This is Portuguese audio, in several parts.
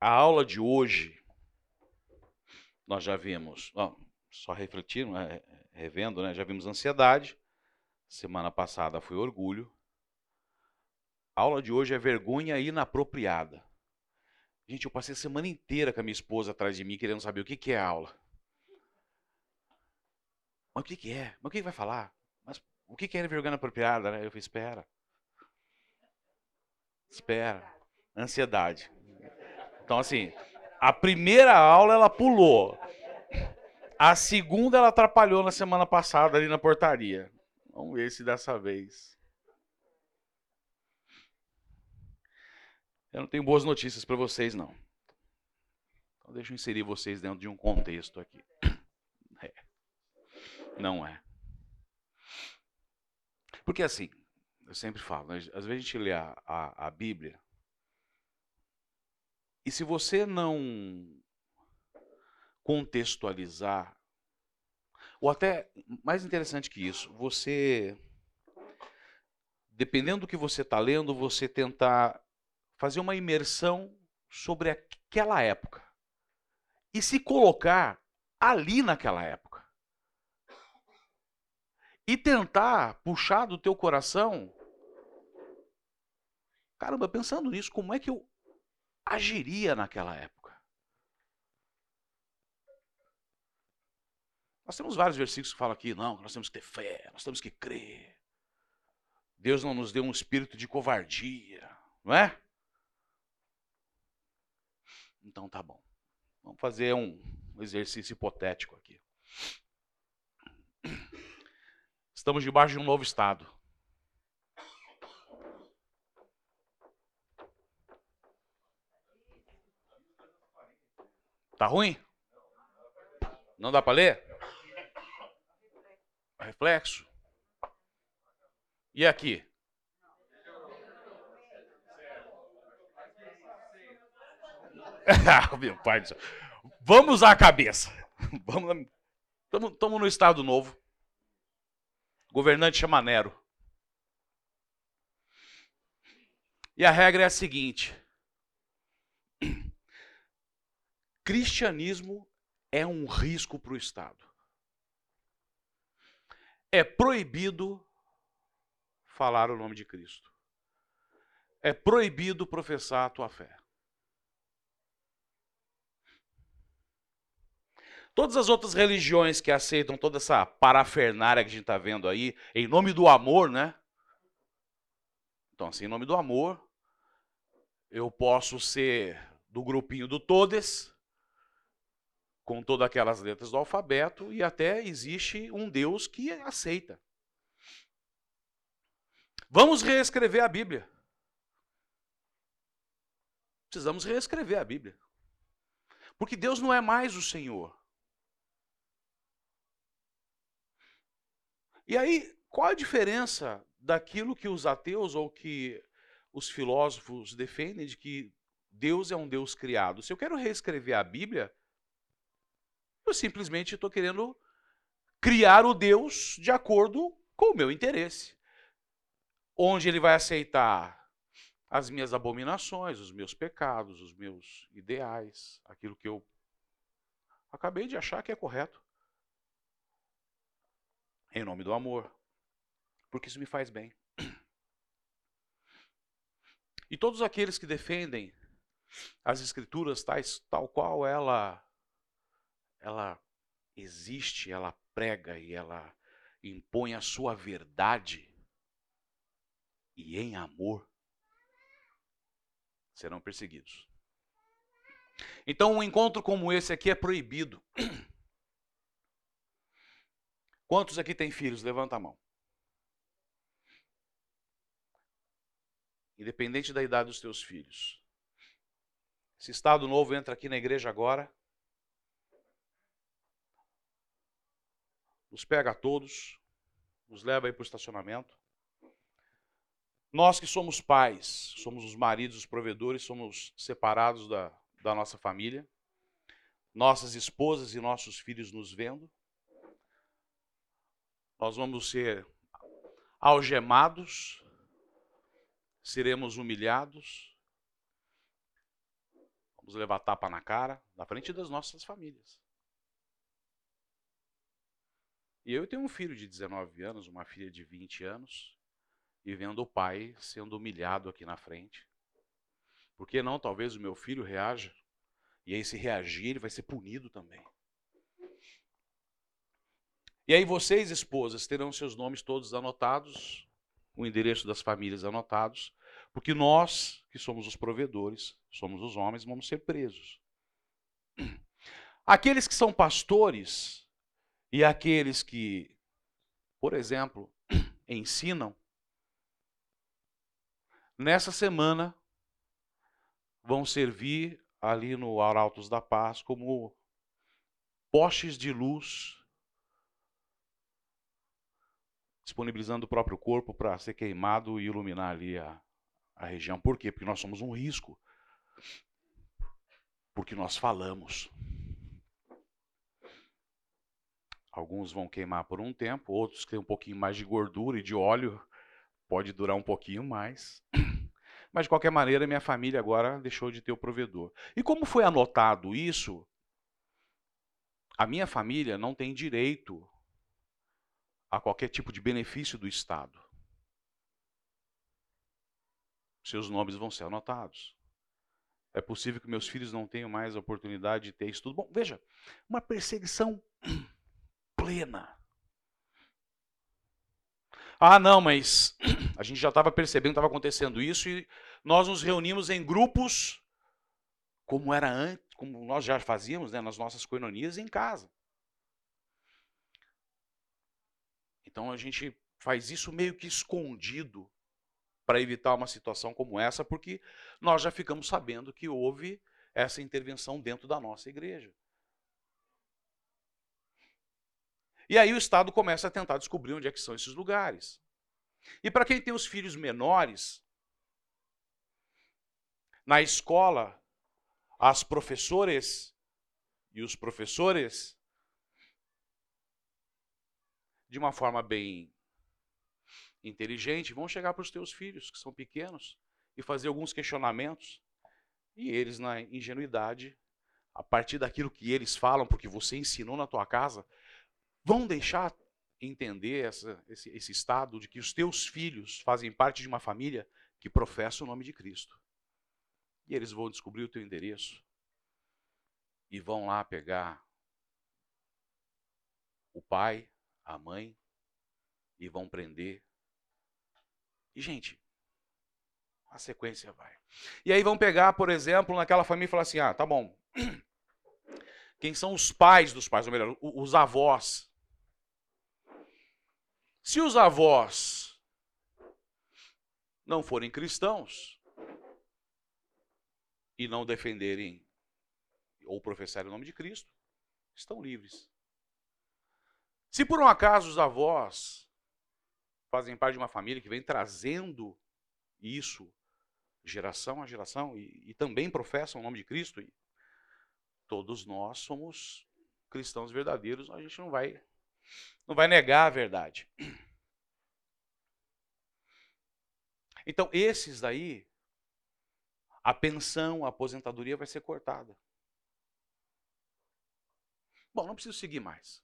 a aula de hoje, nós já vimos, ó, só refletindo, é, revendo, né? Já vimos ansiedade. Semana passada foi orgulho. A aula de hoje é vergonha inapropriada. Gente, eu passei a semana inteira com a minha esposa atrás de mim querendo saber o que, que é a aula. Mas o que, que é? Mas o que, que vai falar? Mas o que, que é vergonha inapropriada? Né? Eu falei, espera. Espera. Ansiedade. Então, assim, a primeira aula ela pulou. A segunda ela atrapalhou na semana passada ali na portaria. Vamos ver se dessa vez. Eu não tenho boas notícias para vocês, não. Então deixa eu inserir vocês dentro de um contexto aqui. É. Não é. Porque assim, eu sempre falo, né? às vezes a gente lê a, a, a Bíblia, e se você não contextualizar, ou até mais interessante que isso, você, dependendo do que você está lendo, você tentar fazer uma imersão sobre aquela época e se colocar ali naquela época. E tentar puxar do teu coração. Caramba, pensando nisso, como é que eu agiria naquela época? Nós temos vários versículos que falam aqui, não, nós temos que ter fé, nós temos que crer. Deus não nos deu um espírito de covardia, não é? Então tá bom. Vamos fazer um exercício hipotético aqui. Estamos debaixo de um novo estado. Tá ruim? Não dá para ler? Reflexo. E aqui? Meu pai do céu. Vamos à cabeça. Estamos no Estado Novo. Governante chama Nero. E a regra é a seguinte: cristianismo é um risco para o Estado. É proibido falar o nome de Cristo. É proibido professar a tua fé. Todas as outras religiões que aceitam toda essa parafernária que a gente está vendo aí, em nome do amor, né? Então, assim, em nome do amor, eu posso ser do grupinho do Todes, com todas aquelas letras do alfabeto, e até existe um Deus que aceita. Vamos reescrever a Bíblia. Precisamos reescrever a Bíblia. Porque Deus não é mais o Senhor. E aí, qual a diferença daquilo que os ateus ou que os filósofos defendem de que Deus é um Deus criado? Se eu quero reescrever a Bíblia, eu simplesmente estou querendo criar o Deus de acordo com o meu interesse. Onde ele vai aceitar as minhas abominações, os meus pecados, os meus ideais, aquilo que eu acabei de achar que é correto em nome do amor, porque isso me faz bem. E todos aqueles que defendem as escrituras tais tal qual ela ela existe, ela prega e ela impõe a sua verdade e em amor serão perseguidos. Então, um encontro como esse aqui é proibido. Quantos aqui têm filhos? Levanta a mão. Independente da idade dos teus filhos. Esse estado novo entra aqui na igreja agora. Nos pega a todos. Nos leva aí para o estacionamento. Nós que somos pais, somos os maridos, os provedores, somos separados da, da nossa família. Nossas esposas e nossos filhos nos vendo nós vamos ser algemados, seremos humilhados, Vamos levar tapa na cara, na frente das nossas famílias. E eu tenho um filho de 19 anos, uma filha de 20 anos, e vendo o pai sendo humilhado aqui na frente. Por que não? Talvez o meu filho reaja. E aí, se reagir, ele vai ser punido também. E aí, vocês, esposas, terão seus nomes todos anotados, o endereço das famílias anotados, porque nós, que somos os provedores, somos os homens, vamos ser presos. Aqueles que são pastores e aqueles que, por exemplo, ensinam, nessa semana vão servir ali no Arautos da Paz como postes de luz, disponibilizando o próprio corpo para ser queimado e iluminar ali a, a região. Por quê? Porque nós somos um risco. Porque nós falamos. Alguns vão queimar por um tempo, outros que têm um pouquinho mais de gordura e de óleo, pode durar um pouquinho mais. Mas de qualquer maneira, minha família agora deixou de ter o provedor. E como foi anotado isso, a minha família não tem direito a qualquer tipo de benefício do Estado. Seus nomes vão ser anotados. É possível que meus filhos não tenham mais a oportunidade de ter estudo. Bom, veja, uma perseguição plena. Ah, não, mas a gente já estava percebendo que estava acontecendo isso e nós nos reunimos em grupos, como era antes, como nós já fazíamos né, nas nossas coinonias em casa. Então a gente faz isso meio que escondido para evitar uma situação como essa, porque nós já ficamos sabendo que houve essa intervenção dentro da nossa igreja. E aí o Estado começa a tentar descobrir onde é que são esses lugares. E para quem tem os filhos menores, na escola, as professoras e os professores, de uma forma bem inteligente, vão chegar para os teus filhos, que são pequenos, e fazer alguns questionamentos. E eles, na ingenuidade, a partir daquilo que eles falam, porque você ensinou na tua casa, vão deixar entender essa, esse, esse estado de que os teus filhos fazem parte de uma família que professa o nome de Cristo. E eles vão descobrir o teu endereço e vão lá pegar o pai, a mãe, e vão prender e, gente, a sequência vai. E aí vão pegar, por exemplo, naquela família e falar assim: ah, tá bom. Quem são os pais dos pais, ou melhor, os avós? Se os avós não forem cristãos e não defenderem ou professarem o nome de Cristo, estão livres. Se por um acaso os avós fazem parte de uma família que vem trazendo isso geração a geração e, e também professam o nome de Cristo. Todos nós somos cristãos verdadeiros, a gente não vai não vai negar a verdade. Então, esses daí, a pensão, a aposentadoria vai ser cortada. Bom, não preciso seguir mais.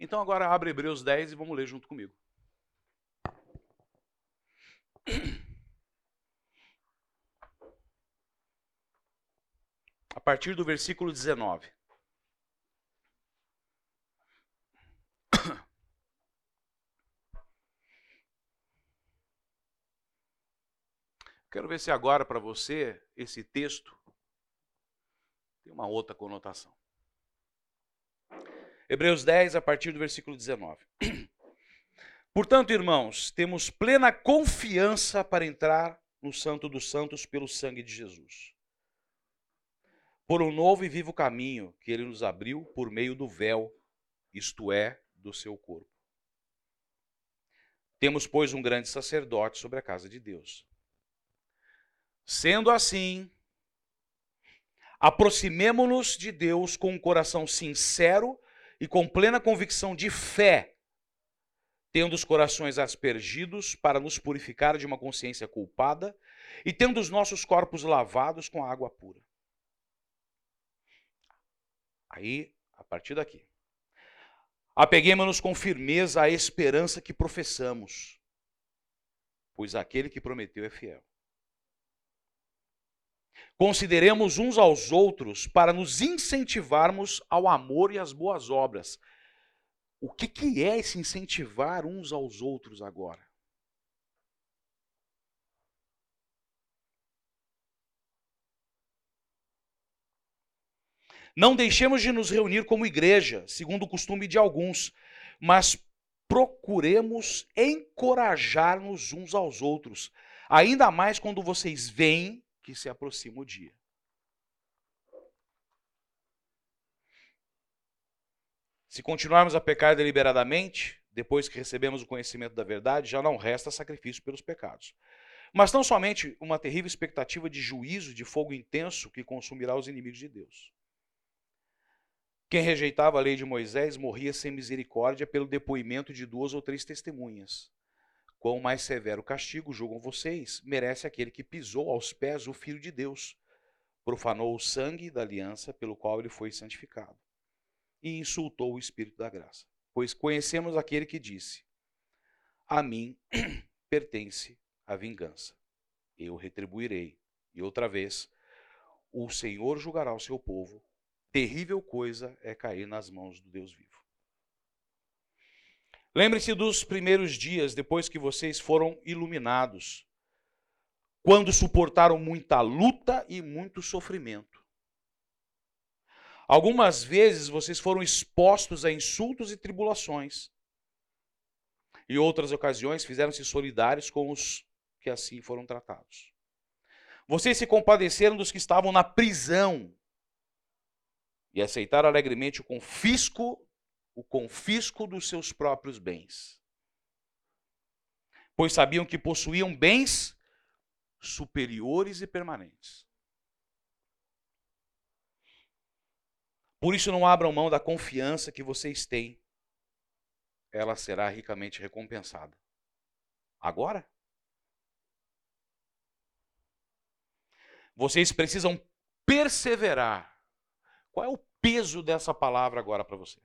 Então agora abre Hebreus 10 e vamos ler junto comigo. A partir do versículo 19. Quero ver se agora para você esse texto tem uma outra conotação. Hebreus 10, a partir do versículo 19. Portanto, irmãos, temos plena confiança para entrar no Santo dos Santos pelo sangue de Jesus. Por um novo e vivo caminho que ele nos abriu por meio do véu, isto é, do seu corpo. Temos, pois, um grande sacerdote sobre a casa de Deus. Sendo assim, aproximemo-nos de Deus com um coração sincero e com plena convicção de fé, tendo os corações aspergidos para nos purificar de uma consciência culpada e tendo os nossos corpos lavados com água pura. Aí, a partir daqui, apeguemos-nos com firmeza à esperança que professamos, pois aquele que prometeu é fiel. Consideremos uns aos outros para nos incentivarmos ao amor e às boas obras. O que, que é esse incentivar uns aos outros agora? Não deixemos de nos reunir como igreja, segundo o costume de alguns, mas procuremos encorajar-nos uns aos outros, ainda mais quando vocês veem que se aproxima o dia. Se continuarmos a pecar deliberadamente, depois que recebemos o conhecimento da verdade, já não resta sacrifício pelos pecados. Mas não somente uma terrível expectativa de juízo, de fogo intenso que consumirá os inimigos de Deus. Quem rejeitava a lei de Moisés morria sem misericórdia pelo depoimento de duas ou três testemunhas. Quão mais severo castigo, julgam vocês, merece aquele que pisou aos pés o Filho de Deus, profanou o sangue da aliança pelo qual ele foi santificado, e insultou o Espírito da graça. Pois conhecemos aquele que disse: A mim pertence a vingança, eu retribuirei. E outra vez, o Senhor julgará o seu povo terrível coisa é cair nas mãos do Deus vivo. Lembre-se dos primeiros dias depois que vocês foram iluminados, quando suportaram muita luta e muito sofrimento. Algumas vezes vocês foram expostos a insultos e tribulações. Em outras ocasiões fizeram-se solidários com os que assim foram tratados. Vocês se compadeceram dos que estavam na prisão e aceitar alegremente o confisco, o confisco dos seus próprios bens. Pois sabiam que possuíam bens superiores e permanentes. Por isso não abram mão da confiança que vocês têm. Ela será ricamente recompensada. Agora? Vocês precisam perseverar qual é o peso dessa palavra agora para você?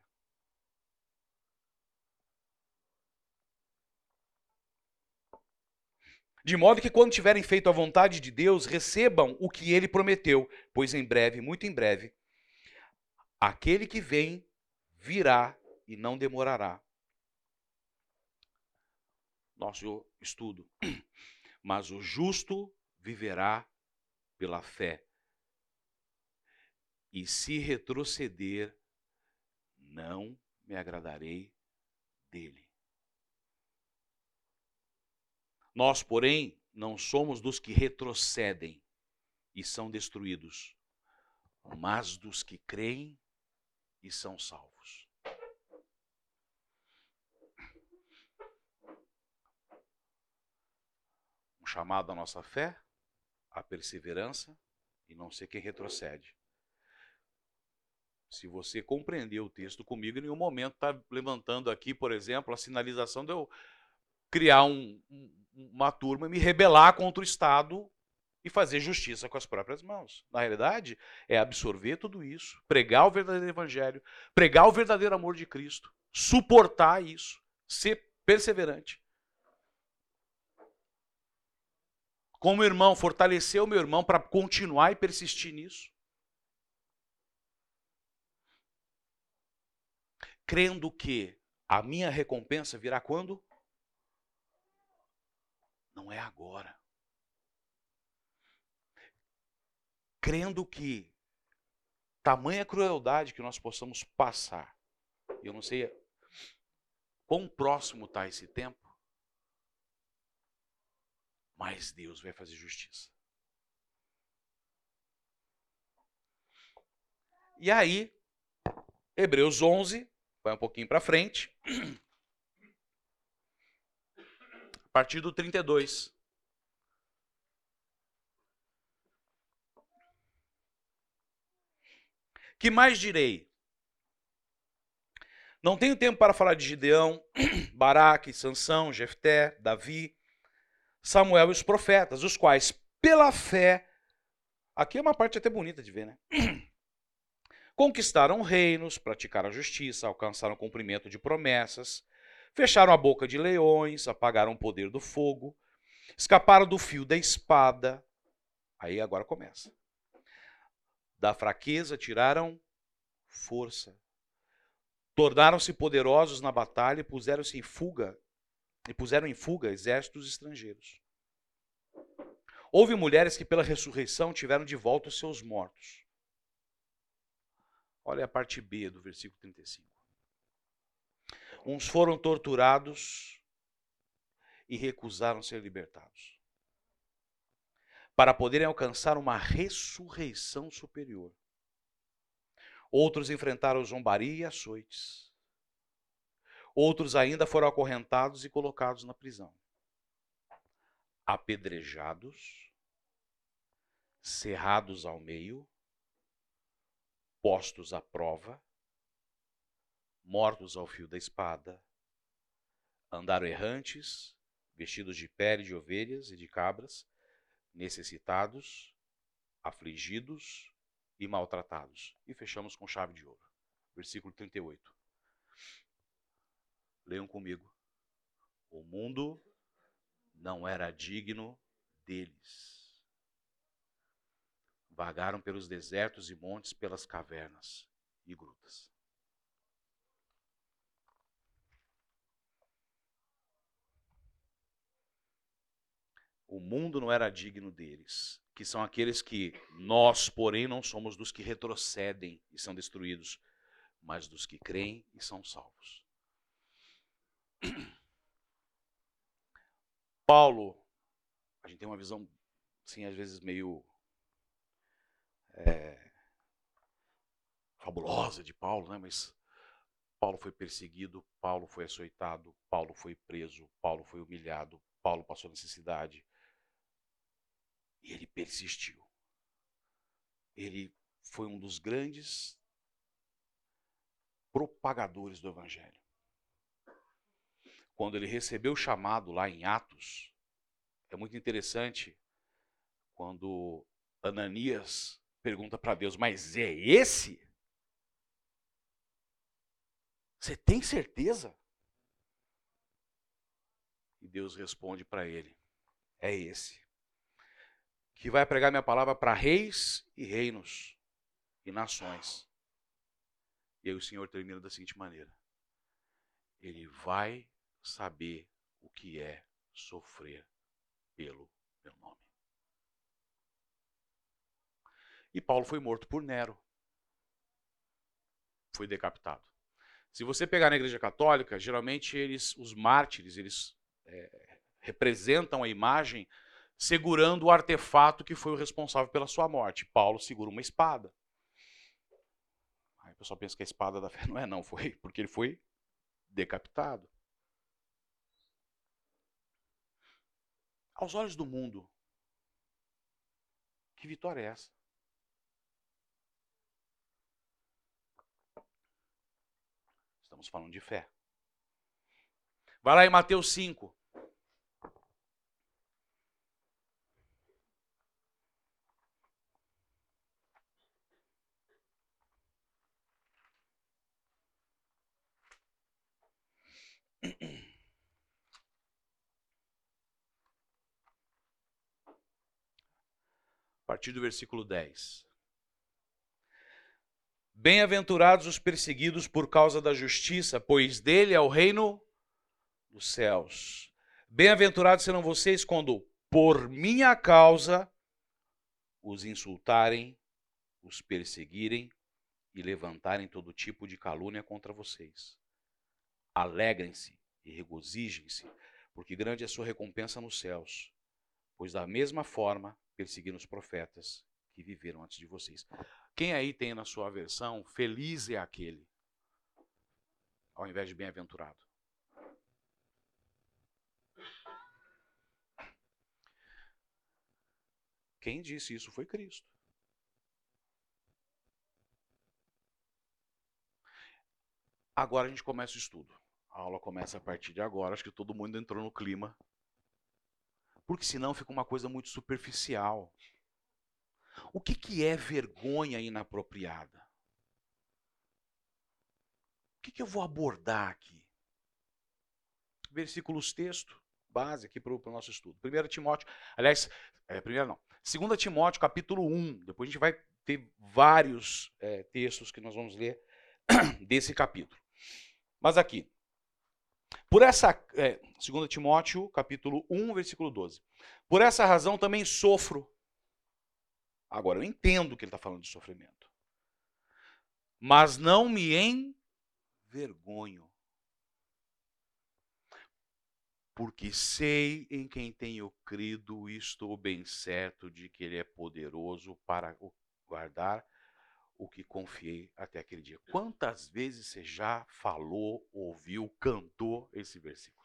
De modo que quando tiverem feito a vontade de Deus, recebam o que ele prometeu, pois em breve, muito em breve, aquele que vem virá e não demorará. Nosso estudo. Mas o justo viverá pela fé. E se retroceder, não me agradarei dele. Nós, porém, não somos dos que retrocedem e são destruídos, mas dos que creem e são salvos. Um chamado à nossa fé, à perseverança e não ser quem retrocede. Se você compreender o texto comigo, em nenhum momento está levantando aqui, por exemplo, a sinalização de eu criar um, uma turma me rebelar contra o Estado e fazer justiça com as próprias mãos. Na realidade, é absorver tudo isso, pregar o verdadeiro evangelho, pregar o verdadeiro amor de Cristo, suportar isso, ser perseverante. Como irmão, fortalecer o meu irmão para continuar e persistir nisso. crendo que a minha recompensa virá quando? Não é agora. Crendo que tamanha crueldade que nós possamos passar, eu não sei quão próximo está esse tempo, mas Deus vai fazer justiça. E aí, Hebreus 11, Vai um pouquinho para frente. A partir do 32. Que mais direi? Não tenho tempo para falar de Gideão, Baraque, Sansão, Jefté, Davi, Samuel e os profetas, os quais, pela fé, aqui é uma parte até bonita de ver, né? Conquistaram reinos, praticaram a justiça, alcançaram cumprimento de promessas, fecharam a boca de leões, apagaram o poder do fogo, escaparam do fio da espada. Aí agora começa. Da fraqueza tiraram força. Tornaram-se poderosos na batalha e puseram-se em fuga e puseram em fuga exércitos estrangeiros. Houve mulheres que pela ressurreição tiveram de volta os seus mortos. Olha a parte B do versículo 35. Uns foram torturados e recusaram ser libertados, para poderem alcançar uma ressurreição superior. Outros enfrentaram zombaria e açoites. Outros ainda foram acorrentados e colocados na prisão. Apedrejados, cerrados ao meio, postos à prova, mortos ao fio da espada, andaram errantes, vestidos de pele de ovelhas e de cabras, necessitados, afligidos e maltratados. E fechamos com chave de ouro. Versículo 38. Leiam comigo. O mundo não era digno deles. Vagaram pelos desertos e montes, pelas cavernas e grutas. O mundo não era digno deles, que são aqueles que nós, porém, não somos dos que retrocedem e são destruídos, mas dos que creem e são salvos. Paulo, a gente tem uma visão, assim, às vezes meio é, fabulosa de Paulo, né? Mas Paulo foi perseguido, Paulo foi açoitado, Paulo foi preso, Paulo foi humilhado, Paulo passou necessidade. E ele persistiu. Ele foi um dos grandes propagadores do evangelho quando ele recebeu o chamado lá em Atos, é muito interessante quando Ananias pergunta para Deus: Mas é esse? Você tem certeza? E Deus responde para ele: É esse. Que vai pregar minha palavra para reis e reinos e nações. E aí o Senhor termina da seguinte maneira: Ele vai saber o que é sofrer pelo meu nome. E Paulo foi morto por Nero. Foi decapitado. Se você pegar na Igreja Católica, geralmente eles, os mártires, eles é, representam a imagem segurando o artefato que foi o responsável pela sua morte. Paulo segura uma espada. Aí o pessoal pensa que a espada da fé não é, não, foi porque ele foi decapitado. Aos olhos do mundo, que vitória é essa? Estamos falando de fé. Vai lá em Mateus 5. Partir do versículo 10. Bem-aventurados os perseguidos por causa da justiça, pois dele é o reino dos céus. Bem-aventurados serão vocês quando, por minha causa, os insultarem, os perseguirem e levantarem todo tipo de calúnia contra vocês. Alegrem-se e regozijem-se, porque grande é a sua recompensa nos céus, pois da mesma forma perseguiram os profetas que viveram antes de vocês. Quem aí tem na sua versão, feliz é aquele, ao invés de bem-aventurado? Quem disse isso foi Cristo. Agora a gente começa o estudo. A aula começa a partir de agora. Acho que todo mundo entrou no clima. Porque senão fica uma coisa muito superficial. O que, que é vergonha inapropriada? O que, que eu vou abordar aqui? Versículos texto, base aqui para o nosso estudo. 1 Timóteo, aliás, é, primeiro não. 2 Timóteo, capítulo 1. Depois a gente vai ter vários é, textos que nós vamos ler desse capítulo. Mas aqui, por essa, é, 2 Timóteo, capítulo 1, versículo 12. Por essa razão também sofro. Agora, eu entendo que ele está falando de sofrimento. Mas não me envergonho. Porque sei em quem tenho crido e estou bem certo de que Ele é poderoso para guardar o que confiei até aquele dia. Quantas vezes você já falou, ouviu, cantou esse versículo?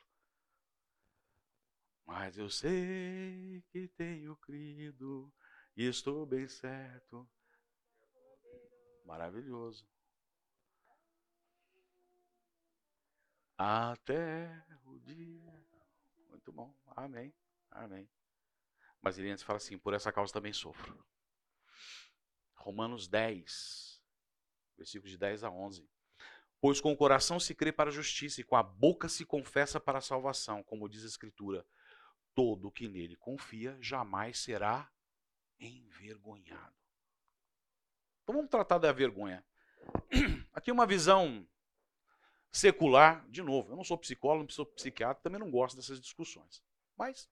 Mas eu sei que tenho crido e estou bem certo. Maravilhoso. Até o dia. Muito bom. Amém. Amém. Mas ele antes fala assim: por essa causa também sofro. Romanos 10, versículos de 10 a 11. Pois com o coração se crê para a justiça e com a boca se confessa para a salvação, como diz a Escritura. Todo que nele confia jamais será envergonhado. Então vamos tratar da vergonha. Aqui uma visão secular, de novo, eu não sou psicólogo, não sou psiquiatra, também não gosto dessas discussões. Mas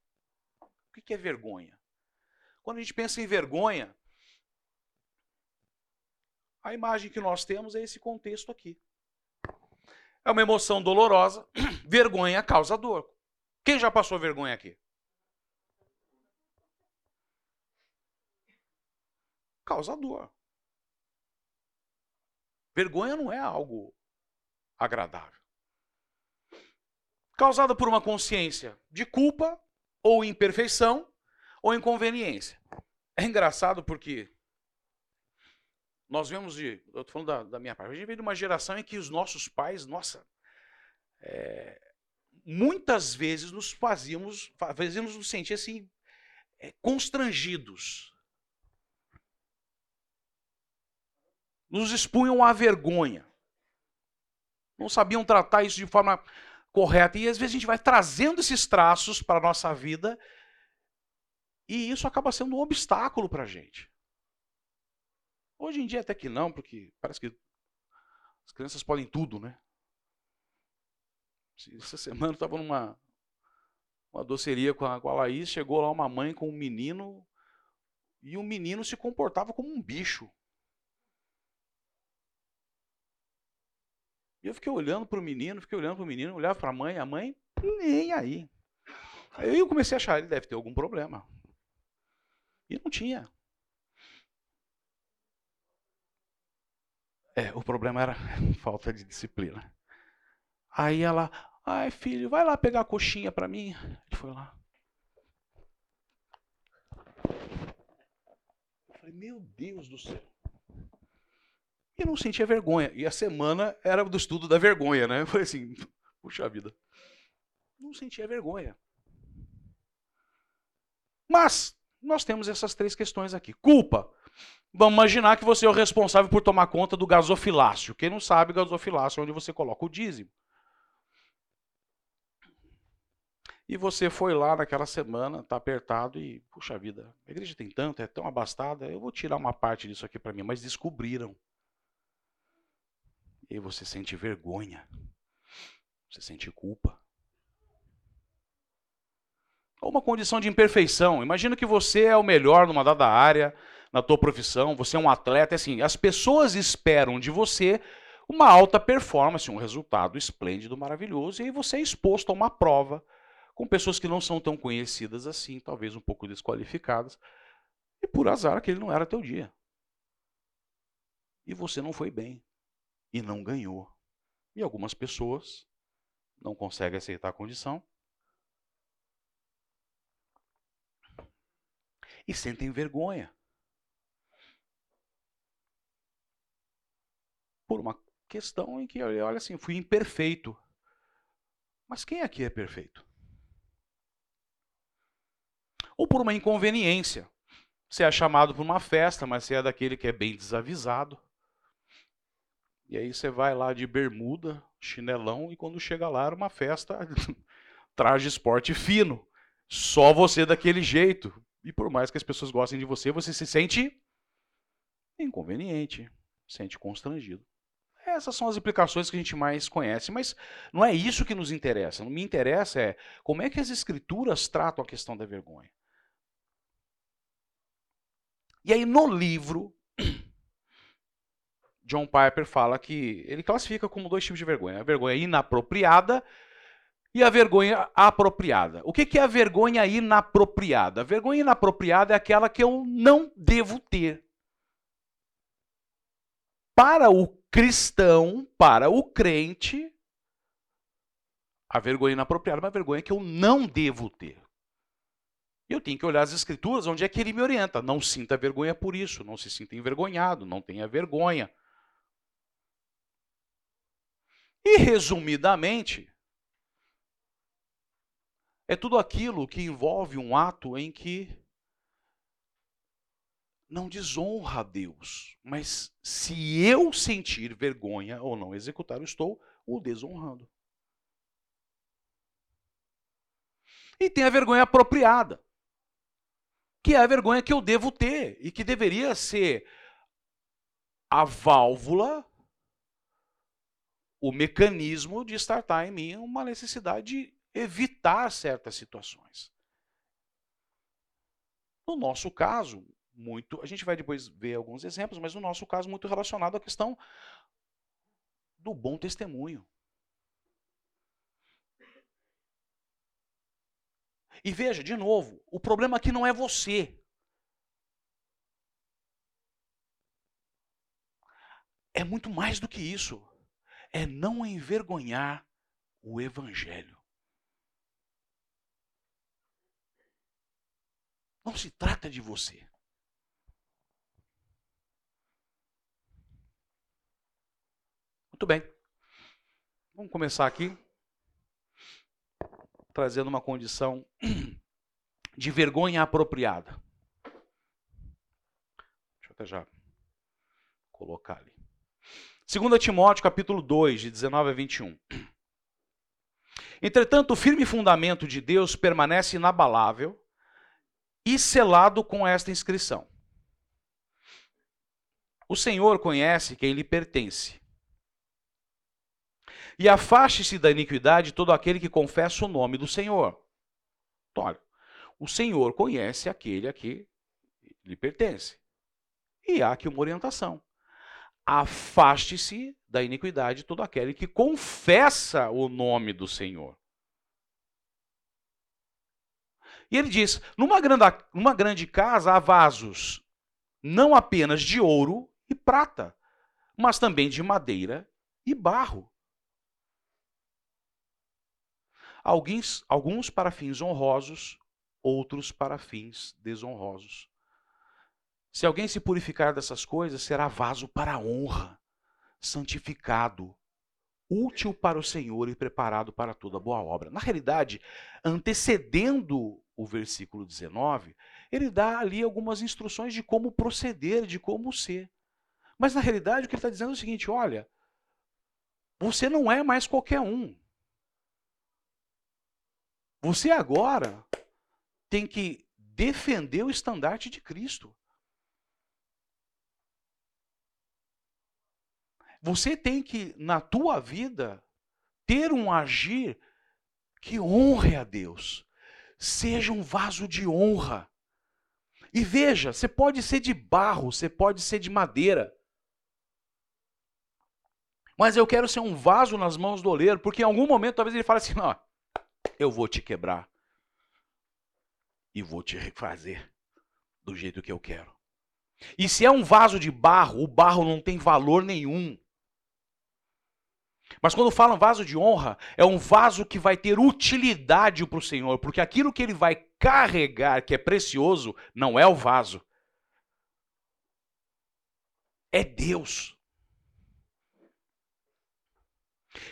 o que é vergonha? Quando a gente pensa em vergonha, a imagem que nós temos é esse contexto aqui. É uma emoção dolorosa, vergonha causa dor. Quem já passou vergonha aqui? Causa dor. Vergonha não é algo agradável. Causada por uma consciência de culpa, ou imperfeição, ou inconveniência. É engraçado porque nós vemos de. Eu estou falando da, da, minha parte. A gente vem de uma geração em que os nossos pais, nossa, é, muitas vezes nos fazíamos, fazíamos nos sentir assim, é, constrangidos. Nos expunham à vergonha. Não sabiam tratar isso de forma correta. E às vezes a gente vai trazendo esses traços para a nossa vida e isso acaba sendo um obstáculo para a gente. Hoje em dia até que não, porque parece que as crianças podem tudo, né? Essa semana eu estava numa uma doceria com a, com a Laís, chegou lá uma mãe com um menino e o menino se comportava como um bicho. E eu fiquei olhando para o menino, fiquei olhando para o menino, olhava para a mãe, a mãe nem aí. Aí eu comecei a achar, ele deve ter algum problema. E não tinha. É, o problema era falta de disciplina. Aí ela, ai filho, vai lá pegar a coxinha para mim. Ele foi lá. Eu falei, meu Deus do céu. E não sentia vergonha. E a semana era do estudo da vergonha, né? Eu falei assim, puxa vida. Não sentia vergonha. Mas nós temos essas três questões aqui. Culpa. Vamos imaginar que você é o responsável por tomar conta do gasofilácio. Quem não sabe, gasofilácio é onde você coloca o dízimo. E você foi lá naquela semana, está apertado e, puxa vida, a igreja tem tanto, é tão abastada, eu vou tirar uma parte disso aqui para mim, mas descobriram. E você sente vergonha, você sente culpa. Ou uma condição de imperfeição. Imagina que você é o melhor numa dada área, na tua profissão, você é um atleta, é assim, as pessoas esperam de você uma alta performance, um resultado esplêndido, maravilhoso, e aí você é exposto a uma prova com pessoas que não são tão conhecidas assim, talvez um pouco desqualificadas, e por azar aquele não era teu dia. E você não foi bem e não ganhou. E algumas pessoas não conseguem aceitar a condição e sentem vergonha. Por uma questão em que, olha assim, fui imperfeito. Mas quem aqui é perfeito? Ou por uma inconveniência. Você é chamado para uma festa, mas você é daquele que é bem desavisado. E aí você vai lá de bermuda, chinelão, e quando chega lá era uma festa, traje esporte fino. Só você daquele jeito. E por mais que as pessoas gostem de você, você se sente inconveniente, sente constrangido. Essas são as implicações que a gente mais conhece, mas não é isso que nos interessa. Não me interessa é como é que as escrituras tratam a questão da vergonha. E aí no livro, John Piper fala que ele classifica como dois tipos de vergonha: a vergonha inapropriada e a vergonha apropriada. O que é a vergonha inapropriada? A vergonha inapropriada é aquela que eu não devo ter. Para o cristão, para o crente, a vergonha inapropriada é uma vergonha que eu não devo ter. Eu tenho que olhar as escrituras, onde é que ele me orienta. Não sinta vergonha por isso, não se sinta envergonhado, não tenha vergonha. E resumidamente, é tudo aquilo que envolve um ato em que não desonra a Deus, mas se eu sentir vergonha ou não executar, eu estou o desonrando. E tem a vergonha apropriada, que é a vergonha que eu devo ter e que deveria ser a válvula, o mecanismo de startar em mim uma necessidade de evitar certas situações. No nosso caso, muito. A gente vai depois ver alguns exemplos, mas no nosso caso, muito relacionado à questão do bom testemunho. E veja, de novo, o problema aqui não é você. É muito mais do que isso. É não envergonhar o Evangelho. Não se trata de você. Muito bem. Vamos começar aqui trazendo uma condição de vergonha apropriada. Deixa eu até já colocar ali. 2 Timóteo capítulo 2, de 19 a 21. Entretanto, o firme fundamento de Deus permanece inabalável e selado com esta inscrição: O Senhor conhece quem lhe pertence e afaste-se da iniquidade todo aquele que confessa o nome do Senhor. Então, olha, o Senhor conhece aquele a que lhe pertence. E há aqui uma orientação. Afaste-se da iniquidade todo aquele que confessa o nome do Senhor. E ele diz: numa grande, numa grande casa há vasos, não apenas de ouro e prata, mas também de madeira e barro Alguns, alguns para fins honrosos, outros para fins desonrosos. Se alguém se purificar dessas coisas, será vaso para a honra, santificado, útil para o Senhor e preparado para toda boa obra. Na realidade, antecedendo o versículo 19, ele dá ali algumas instruções de como proceder, de como ser. Mas na realidade, o que ele está dizendo é o seguinte: olha, você não é mais qualquer um. Você agora tem que defender o estandarte de Cristo. Você tem que, na tua vida, ter um agir que honre a Deus. Seja um vaso de honra. E veja, você pode ser de barro, você pode ser de madeira. Mas eu quero ser um vaso nas mãos do oleiro, porque em algum momento talvez ele fale assim: não, eu vou te quebrar e vou te refazer do jeito que eu quero. E se é um vaso de barro, o barro não tem valor nenhum. Mas quando falam vaso de honra, é um vaso que vai ter utilidade para o Senhor, porque aquilo que ele vai carregar, que é precioso, não é o vaso, é Deus.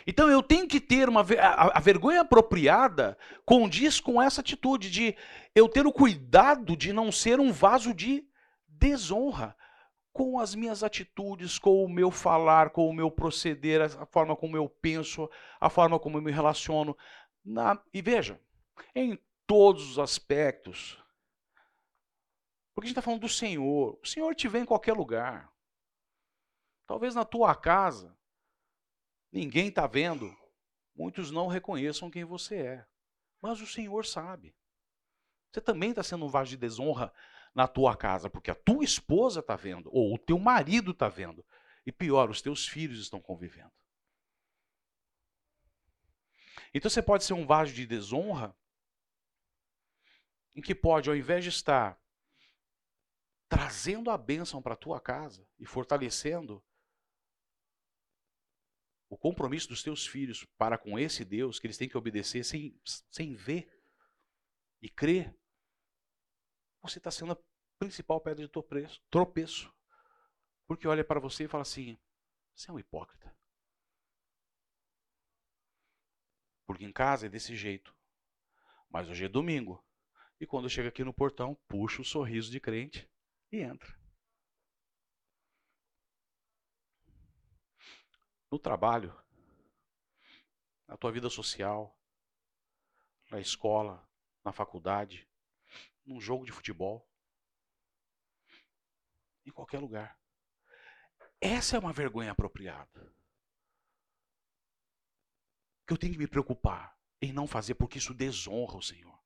Então eu tenho que ter uma. A, vergonha apropriada condiz com essa atitude de eu ter o cuidado de não ser um vaso de desonra com as minhas atitudes, com o meu falar, com o meu proceder, a forma como eu penso, a forma como eu me relaciono. Na... E veja, em todos os aspectos, porque a gente está falando do Senhor. O Senhor te vê em qualquer lugar. Talvez na tua casa, ninguém está vendo, muitos não reconheçam quem você é. Mas o Senhor sabe. Você também está sendo um vaso de desonra na tua casa, porque a tua esposa está vendo, ou o teu marido está vendo. E pior, os teus filhos estão convivendo. Então você pode ser um vaso de desonra em que pode, ao invés de estar trazendo a bênção para a tua casa e fortalecendo o compromisso dos teus filhos para com esse Deus que eles têm que obedecer sem, sem ver e crer, você está sendo a principal pedra de tropeço. Porque olha para você e fala assim: você é um hipócrita. Porque em casa é desse jeito. Mas hoje é domingo. E quando chega aqui no portão, puxa o sorriso de crente e entra. No trabalho, na tua vida social, na escola, na faculdade, num jogo de futebol, em qualquer lugar. Essa é uma vergonha apropriada. Que eu tenho que me preocupar em não fazer, porque isso desonra o Senhor.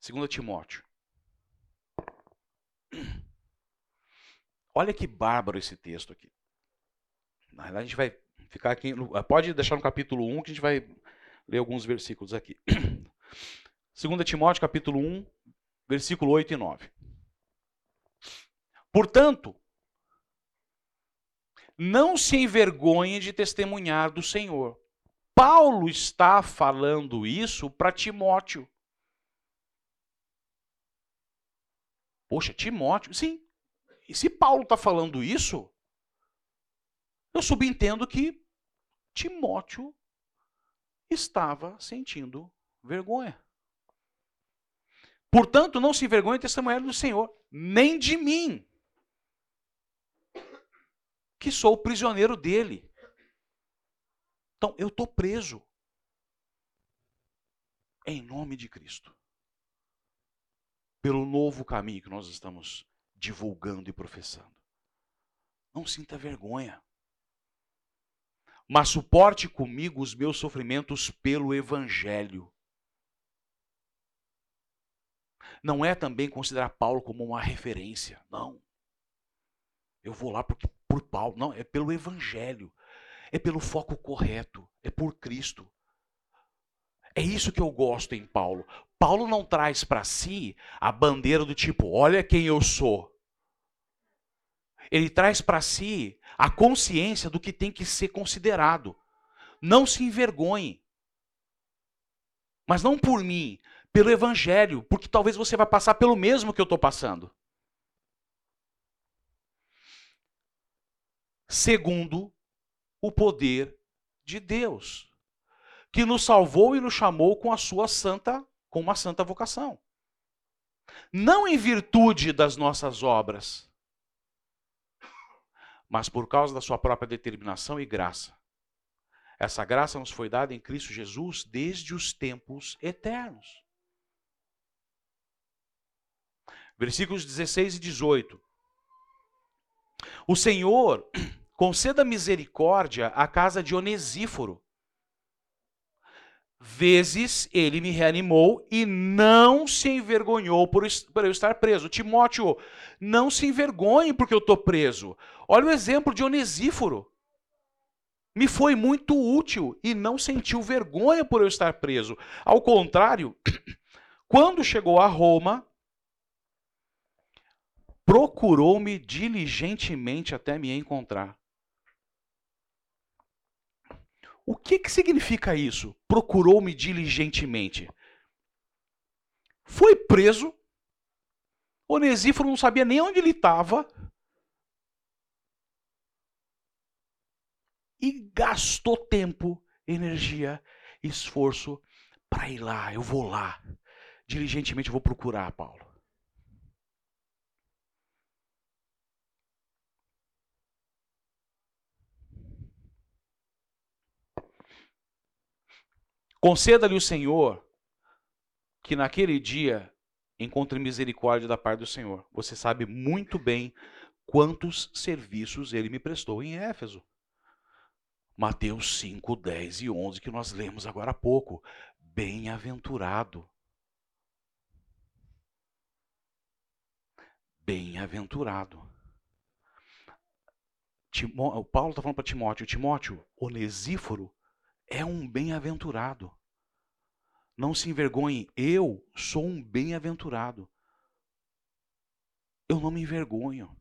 Segunda Timóteo. Olha que bárbaro esse texto aqui. Na verdade, a gente vai ficar aqui. Pode deixar no capítulo 1 que a gente vai ler alguns versículos aqui. 2 Timóteo, capítulo 1, versículo 8 e 9. Portanto, não se envergonhe de testemunhar do Senhor. Paulo está falando isso para Timóteo. Poxa, Timóteo, sim. E se Paulo está falando isso, eu subentendo que Timóteo estava sentindo vergonha. Portanto, não se envergonhe testemunhar do Senhor, nem de mim, que sou o prisioneiro dele. Então, eu estou preso. Em nome de Cristo. Pelo novo caminho que nós estamos divulgando e professando. Não sinta vergonha mas suporte comigo os meus sofrimentos pelo Evangelho. Não é também considerar Paulo como uma referência, não. Eu vou lá porque, por Paulo, não, é pelo Evangelho, é pelo foco correto, é por Cristo. É isso que eu gosto em Paulo. Paulo não traz para si a bandeira do tipo, olha quem eu sou. Ele traz para si a consciência do que tem que ser considerado. Não se envergonhe. Mas não por mim, pelo Evangelho, porque talvez você vai passar pelo mesmo que eu estou passando. Segundo o poder de Deus, que nos salvou e nos chamou com a sua santa, com uma santa vocação. Não em virtude das nossas obras, mas por causa da sua própria determinação e graça. Essa graça nos foi dada em Cristo Jesus desde os tempos eternos. Versículos 16 e 18. O Senhor conceda misericórdia à casa de Onesíforo, vezes ele me reanimou e não se envergonhou por, eu estar preso. Timóteo, não se envergonhe porque eu estou preso. Olha o exemplo de Onesíforo. Me foi muito útil e não sentiu vergonha por eu estar preso. Ao contrário, quando chegou a Roma, procurou-me diligentemente até me encontrar. O que, que significa isso? Procurou-me diligentemente. Foi preso, Onesíforo não sabia nem onde ele estava. E gastou tempo, energia, esforço para ir lá. Eu vou lá. Diligentemente eu vou procurar Paulo. Conceda-lhe o Senhor que naquele dia encontre misericórdia da parte do Senhor. Você sabe muito bem quantos serviços ele me prestou em Éfeso. Mateus 5, 10 e 11, que nós lemos agora há pouco. Bem-aventurado. Bem-aventurado. Paulo está falando para Timóteo: Timóteo, Onesíforo é um bem-aventurado. Não se envergonhe, eu sou um bem-aventurado. Eu não me envergonho.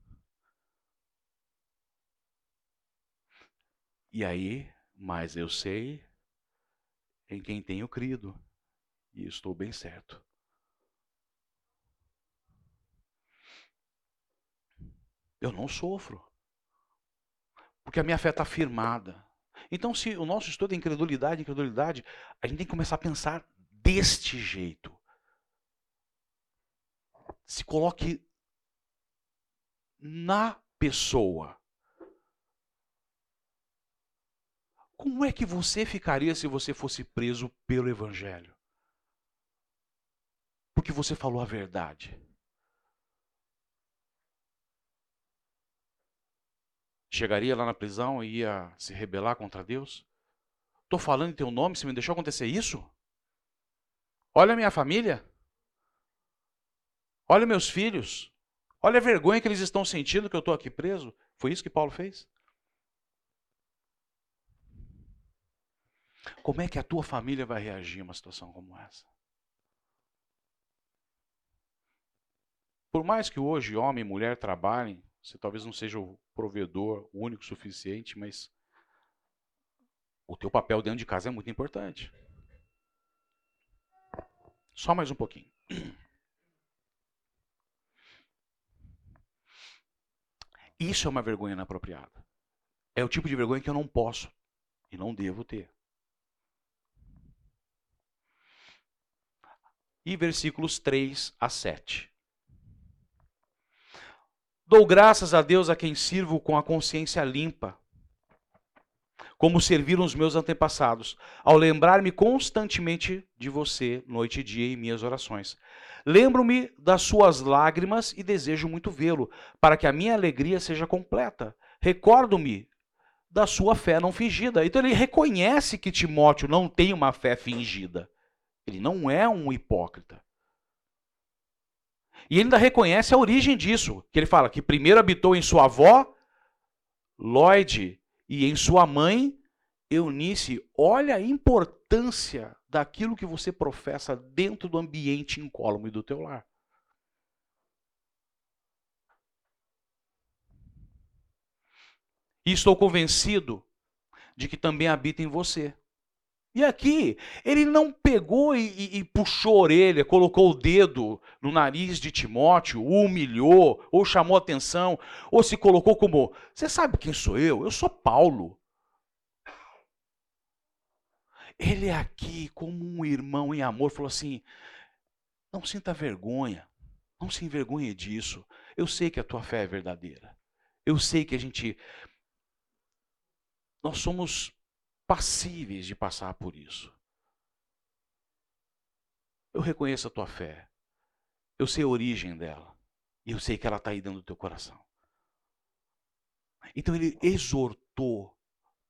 E aí, mas eu sei em quem tenho crido, e estou bem certo. Eu não sofro, porque a minha fé está firmada. Então, se o nosso estudo é incredulidade, incredulidade, a gente tem que começar a pensar deste jeito. Se coloque na pessoa. Como é que você ficaria se você fosse preso pelo Evangelho? Porque você falou a verdade. Chegaria lá na prisão e ia se rebelar contra Deus? Estou falando em teu nome, você me deixou acontecer isso? Olha a minha família. Olha meus filhos. Olha a vergonha que eles estão sentindo que eu estou aqui preso. Foi isso que Paulo fez? Como é que a tua família vai reagir a uma situação como essa? Por mais que hoje homem e mulher trabalhem, você talvez não seja o provedor único suficiente, mas o teu papel dentro de casa é muito importante. Só mais um pouquinho. Isso é uma vergonha inapropriada. É o tipo de vergonha que eu não posso e não devo ter. E versículos 3 a 7. Dou graças a Deus a quem sirvo com a consciência limpa como serviram os meus antepassados, ao lembrar-me constantemente de você, noite e dia, em minhas orações. Lembro-me das suas lágrimas e desejo muito vê-lo, para que a minha alegria seja completa. Recordo-me da sua fé não fingida. Então ele reconhece que Timóteo não tem uma fé fingida. Ele não é um hipócrita. E ele ainda reconhece a origem disso, que ele fala que primeiro habitou em sua avó, Lloyd, e em sua mãe, Eunice, olha a importância daquilo que você professa dentro do ambiente incólume do teu lar. E estou convencido de que também habita em você. E aqui, ele não pegou e, e, e, puxou a orelha, colocou o dedo no nariz de Timóteo, o humilhou, ou chamou atenção, ou se colocou como: Você sabe quem sou eu? Eu sou Paulo. Ele aqui, como um irmão em amor, falou assim: Não sinta vergonha, não se envergonhe disso. Eu sei que a tua fé é verdadeira. Eu sei que a gente. Nós somos passíveis de passar por isso. Eu reconheço a tua fé. Eu sei a origem dela. E eu sei que ela está aí dentro do teu coração. Então ele exortou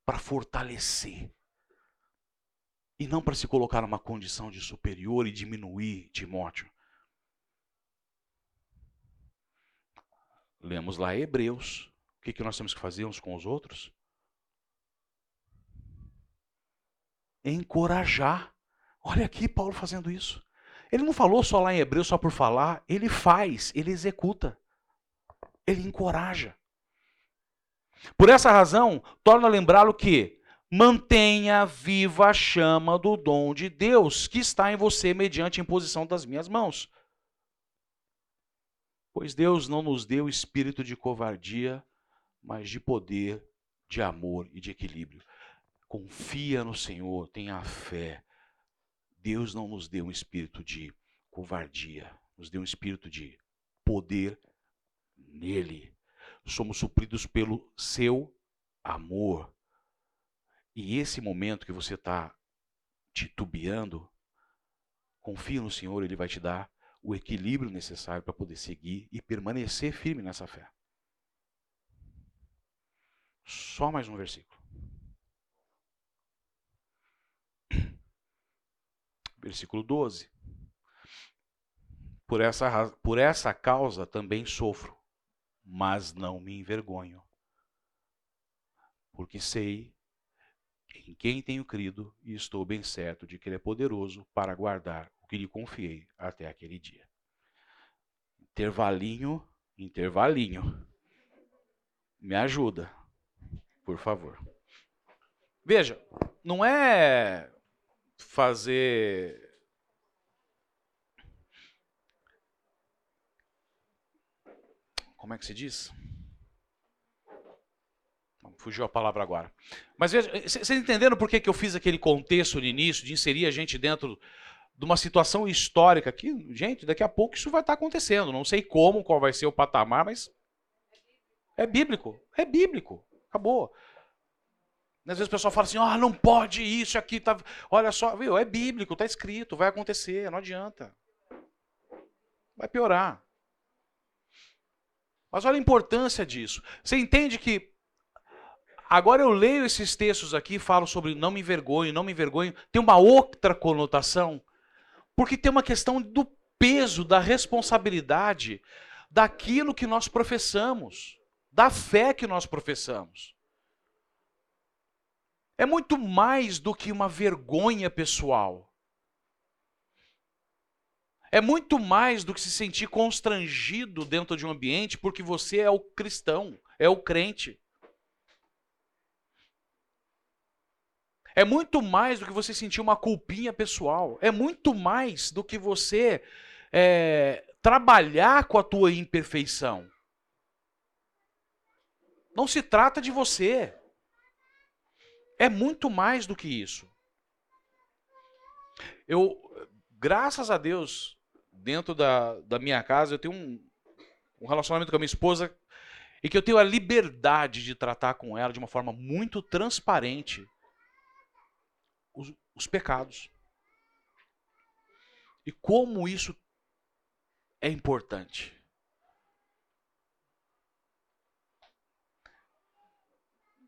para fortalecer. E não para se colocar numa condição de superior e diminuir Timóteo. Lemos lá Hebreus. O que, que nós temos que fazer uns com os outros? Encorajar. Olha aqui Paulo fazendo isso. Ele não falou só lá em Hebreu só por falar, ele faz, ele executa. Ele encoraja. Por essa razão, torna a lembrá-lo que mantenha viva a chama do dom de Deus que está em você mediante a imposição das minhas mãos. Pois Deus não nos deu espírito de covardia, mas de poder, de amor e de equilíbrio. Confia no Senhor, tenha fé. Deus não nos deu um espírito de covardia, nos deu um espírito de poder nele. Somos supridos pelo seu amor. E esse momento que você está titubeando, confia no Senhor, Ele vai te dar o equilíbrio necessário para poder seguir e permanecer firme nessa fé. Só mais um versículo. Versículo 12. Por essa, por essa causa também sofro, mas não me envergonho, porque sei em quem tenho crido e estou bem certo de que Ele é poderoso para guardar o que lhe confiei até aquele dia. Intervalinho, intervalinho. Me ajuda, por favor. Veja, não é fazer como é que se diz? Fugiu a palavra agora. Mas veja, vocês entenderam por que, que eu fiz aquele contexto no início de inserir a gente dentro de uma situação histórica que, gente, daqui a pouco isso vai estar acontecendo. Não sei como, qual vai ser o patamar, mas é bíblico. É bíblico. Acabou. Às vezes o pessoal fala assim: ah, não pode isso aqui. Tá... Olha só, viu? É bíblico, está escrito, vai acontecer, não adianta. Vai piorar. Mas olha a importância disso. Você entende que agora eu leio esses textos aqui, falo sobre não me envergonho, não me envergonho, tem uma outra conotação, porque tem uma questão do peso, da responsabilidade daquilo que nós professamos, da fé que nós professamos. É muito mais do que uma vergonha pessoal. É muito mais do que se sentir constrangido dentro de um ambiente porque você é o cristão, é o crente. É muito mais do que você sentir uma culpinha pessoal. É muito mais do que você é, trabalhar com a tua imperfeição. Não se trata de você. É muito mais do que isso. Eu, graças a Deus, dentro da, da minha casa, eu tenho um, um relacionamento com a minha esposa e que eu tenho a liberdade de tratar com ela de uma forma muito transparente os, os pecados. E como isso é importante.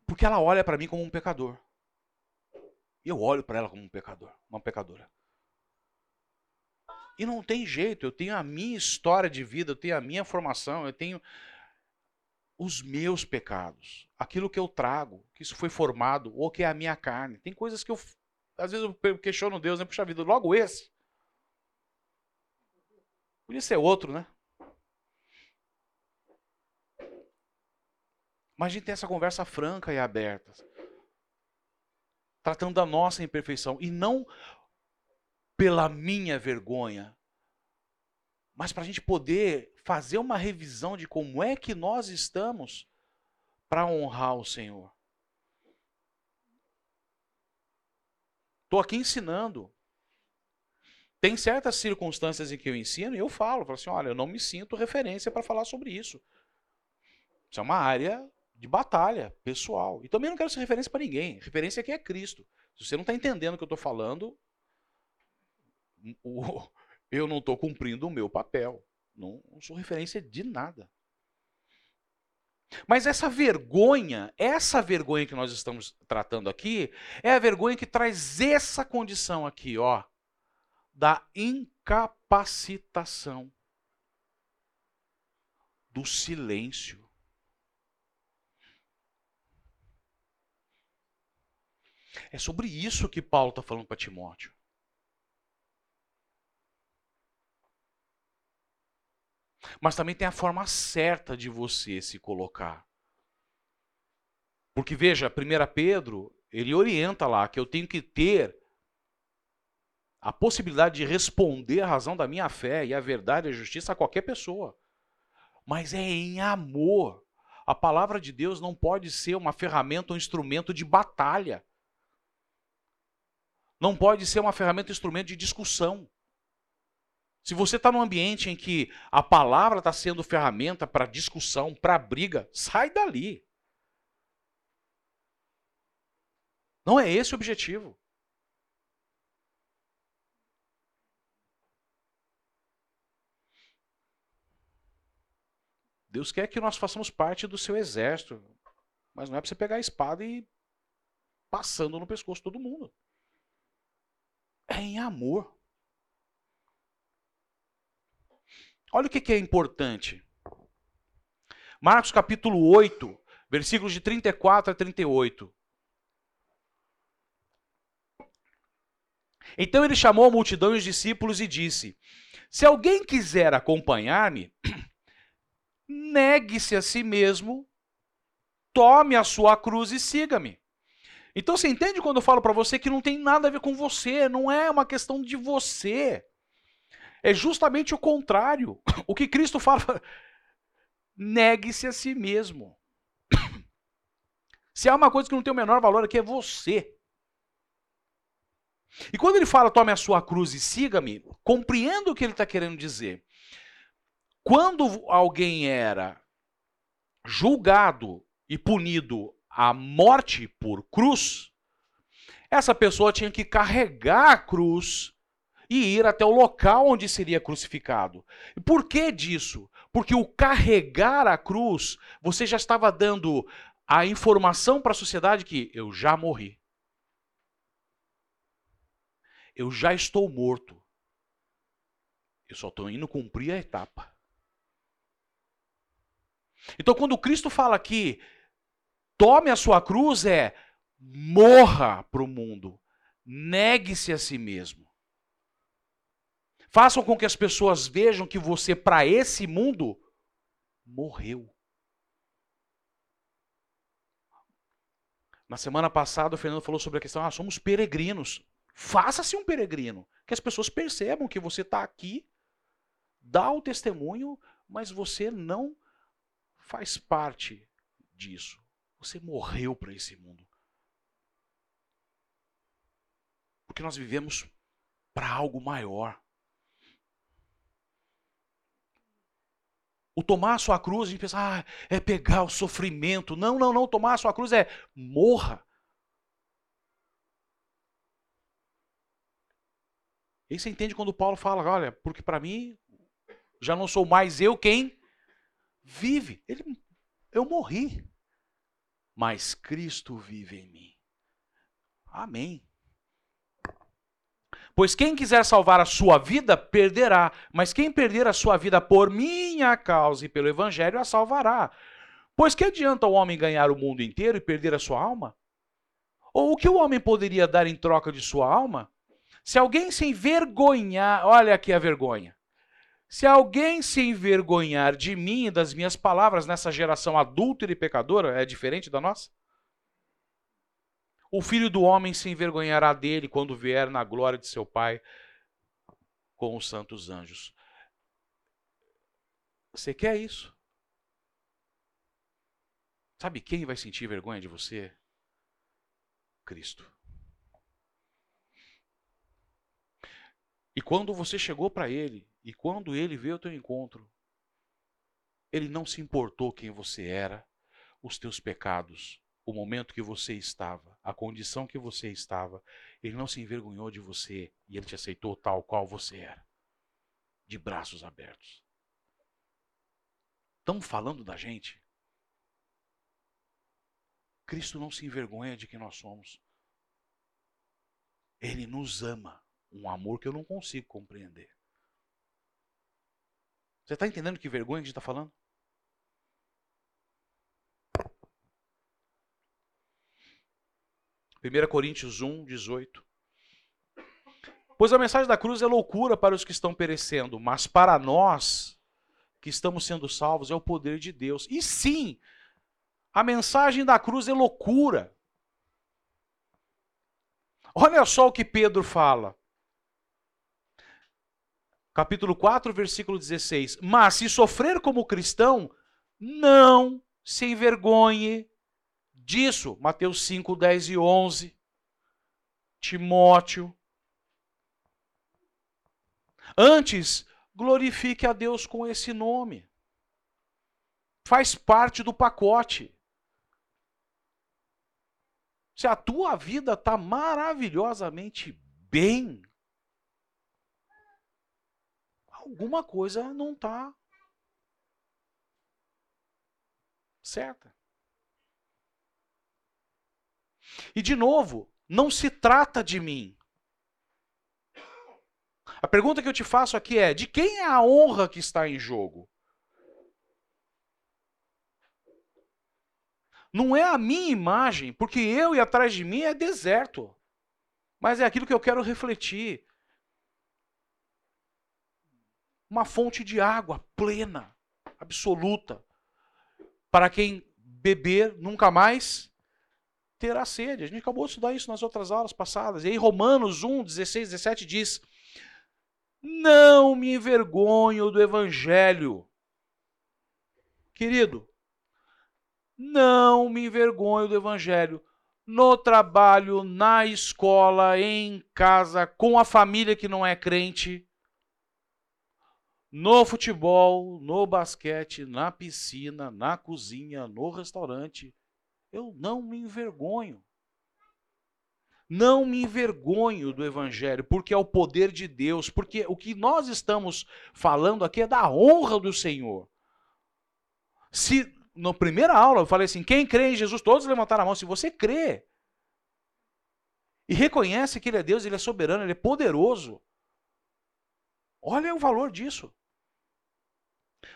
Porque ela olha para mim como um pecador. E eu olho para ela como um pecador, uma pecadora. E não tem jeito, eu tenho a minha história de vida, eu tenho a minha formação, eu tenho os meus pecados, aquilo que eu trago, que isso foi formado, ou que é a minha carne. Tem coisas que eu, às vezes eu questiono Deus, né? Puxa vida, logo esse. Podia ser outro, né? Mas a gente tem essa conversa franca e aberta. Tratando da nossa imperfeição. E não pela minha vergonha, mas para a gente poder fazer uma revisão de como é que nós estamos para honrar o Senhor. Estou aqui ensinando. Tem certas circunstâncias em que eu ensino e eu falo, falo assim, olha, eu não me sinto referência para falar sobre isso. Isso é uma área de batalha pessoal. E também não quero ser referência para ninguém. Referência aqui é Cristo. Se você não está entendendo o que eu estou falando, eu não estou cumprindo o meu papel. Não, não sou referência de nada. Mas essa vergonha, essa vergonha que nós estamos tratando aqui, é a vergonha que traz essa condição aqui, ó, da incapacitação, do silêncio. É sobre isso que Paulo está falando para Timóteo. Mas também tem a forma certa de você se colocar. Porque veja, 1 Pedro, ele orienta lá que eu tenho que ter a possibilidade de responder a razão da minha fé e a verdade e a justiça a qualquer pessoa. mas é em amor. A palavra de Deus não pode ser uma ferramenta um instrumento de batalha. Não pode ser uma ferramenta instrumento de discussão. Se você está num ambiente em que a palavra está sendo ferramenta para discussão, para briga, sai dali. Não é esse o objetivo. Deus quer que nós façamos parte do seu exército. Mas não é para você pegar a espada e passando no pescoço todo mundo. É em amor. Olha o que é importante. Marcos capítulo 8, versículos de 34 a 38. Então ele chamou a multidão e os discípulos e disse: Se alguém quiser acompanhar-me, negue-se a si mesmo, tome a sua cruz e siga-me. Então você entende quando eu falo para você que não tem nada a ver com você, não é uma questão de você. É justamente o contrário. O que Cristo fala, negue-se a si mesmo. Se há uma coisa que não tem o menor valor aqui é você. E quando ele fala tome a sua cruz e siga-me, compreenda o que ele está querendo dizer. Quando alguém era julgado e punido à morte por cruz, essa pessoa tinha que carregar a cruz e ir até o local onde seria crucificado. Por que disso? Porque o carregar a cruz, você já estava dando a informação para a sociedade que eu já morri. Eu já estou morto. Eu só estou indo cumprir a etapa. Então, quando Cristo fala aqui, tome a sua cruz, é morra para o mundo, negue-se a si mesmo. Façam com que as pessoas vejam que você, para esse mundo, morreu. Na semana passada, o Fernando falou sobre a questão: ah, somos peregrinos. Faça-se um peregrino. Que as pessoas percebam que você está aqui, dá o testemunho, mas você não faz parte disso. Você morreu para esse mundo. Porque nós vivemos para algo maior. O tomar a sua cruz, a gente pensa, ah, é pegar o sofrimento. Não, não, não. Tomar a sua cruz é morra. E aí você entende quando Paulo fala, olha, porque para mim já não sou mais eu quem vive. Ele, eu morri, mas Cristo vive em mim. Amém. Pois quem quiser salvar a sua vida, perderá. Mas quem perder a sua vida por minha causa e pelo evangelho, a salvará. Pois que adianta o homem ganhar o mundo inteiro e perder a sua alma? Ou o que o homem poderia dar em troca de sua alma? Se alguém se envergonhar, olha aqui a vergonha. Se alguém se envergonhar de mim e das minhas palavras nessa geração adúltera e pecadora, é diferente da nossa? O filho do homem se envergonhará dele quando vier na glória de seu Pai com os santos anjos. Você quer isso? Sabe quem vai sentir vergonha de você? Cristo. E quando você chegou para ele, e quando ele veio ao teu encontro, ele não se importou quem você era, os teus pecados, o momento que você estava, a condição que você estava. Ele não se envergonhou de você e ele te aceitou tal qual você era, de braços abertos. Estão falando da gente? Cristo não se envergonha de quem nós somos. Ele nos ama. Um amor que eu não consigo compreender. Você está entendendo que vergonha que a gente está falando? Primeira Coríntios 1, 18. Pois a mensagem da cruz é loucura para os que estão perecendo, mas para nós que estamos sendo salvos é o poder de Deus. E sim, a mensagem da cruz é loucura. Olha só o que Pedro fala capítulo 4, versículo 16. Mas se sofrer como cristão, não se envergonhe disso. Mateus 5, 10 e 11. Timóteo. Antes, glorifique a Deus com esse nome. Faz parte do pacote. Se a tua vida está maravilhosamente bem, alguma coisa não está certa. E de novo, não se trata de mim. A pergunta que eu te faço aqui é: de quem é a honra que está em jogo? Não é a minha imagem, porque eu e atrás de mim é deserto. Mas é aquilo que eu quero refletir. Uma fonte de água plena, absoluta. Para quem beber nunca mais terá sede. A gente acabou de estudar isso nas outras aulas passadas. E aí, Romanos 1, 16, 17 diz: Não me envergonho do evangelho. Querido, não me envergonho do evangelho. No trabalho, na escola, em casa, com a família que não é crente, no futebol, no basquete, na piscina, na cozinha, no restaurante, eu não me envergonho. Não me envergonho do Evangelho, porque é o poder de Deus, porque o que nós estamos falando aqui é da honra do Senhor. Se na primeira aula eu falei assim: quem crê em Jesus, todos levantaram a mão. Se você crê e reconhece que Ele é Deus, Ele é soberano, Ele é poderoso, olha o valor disso.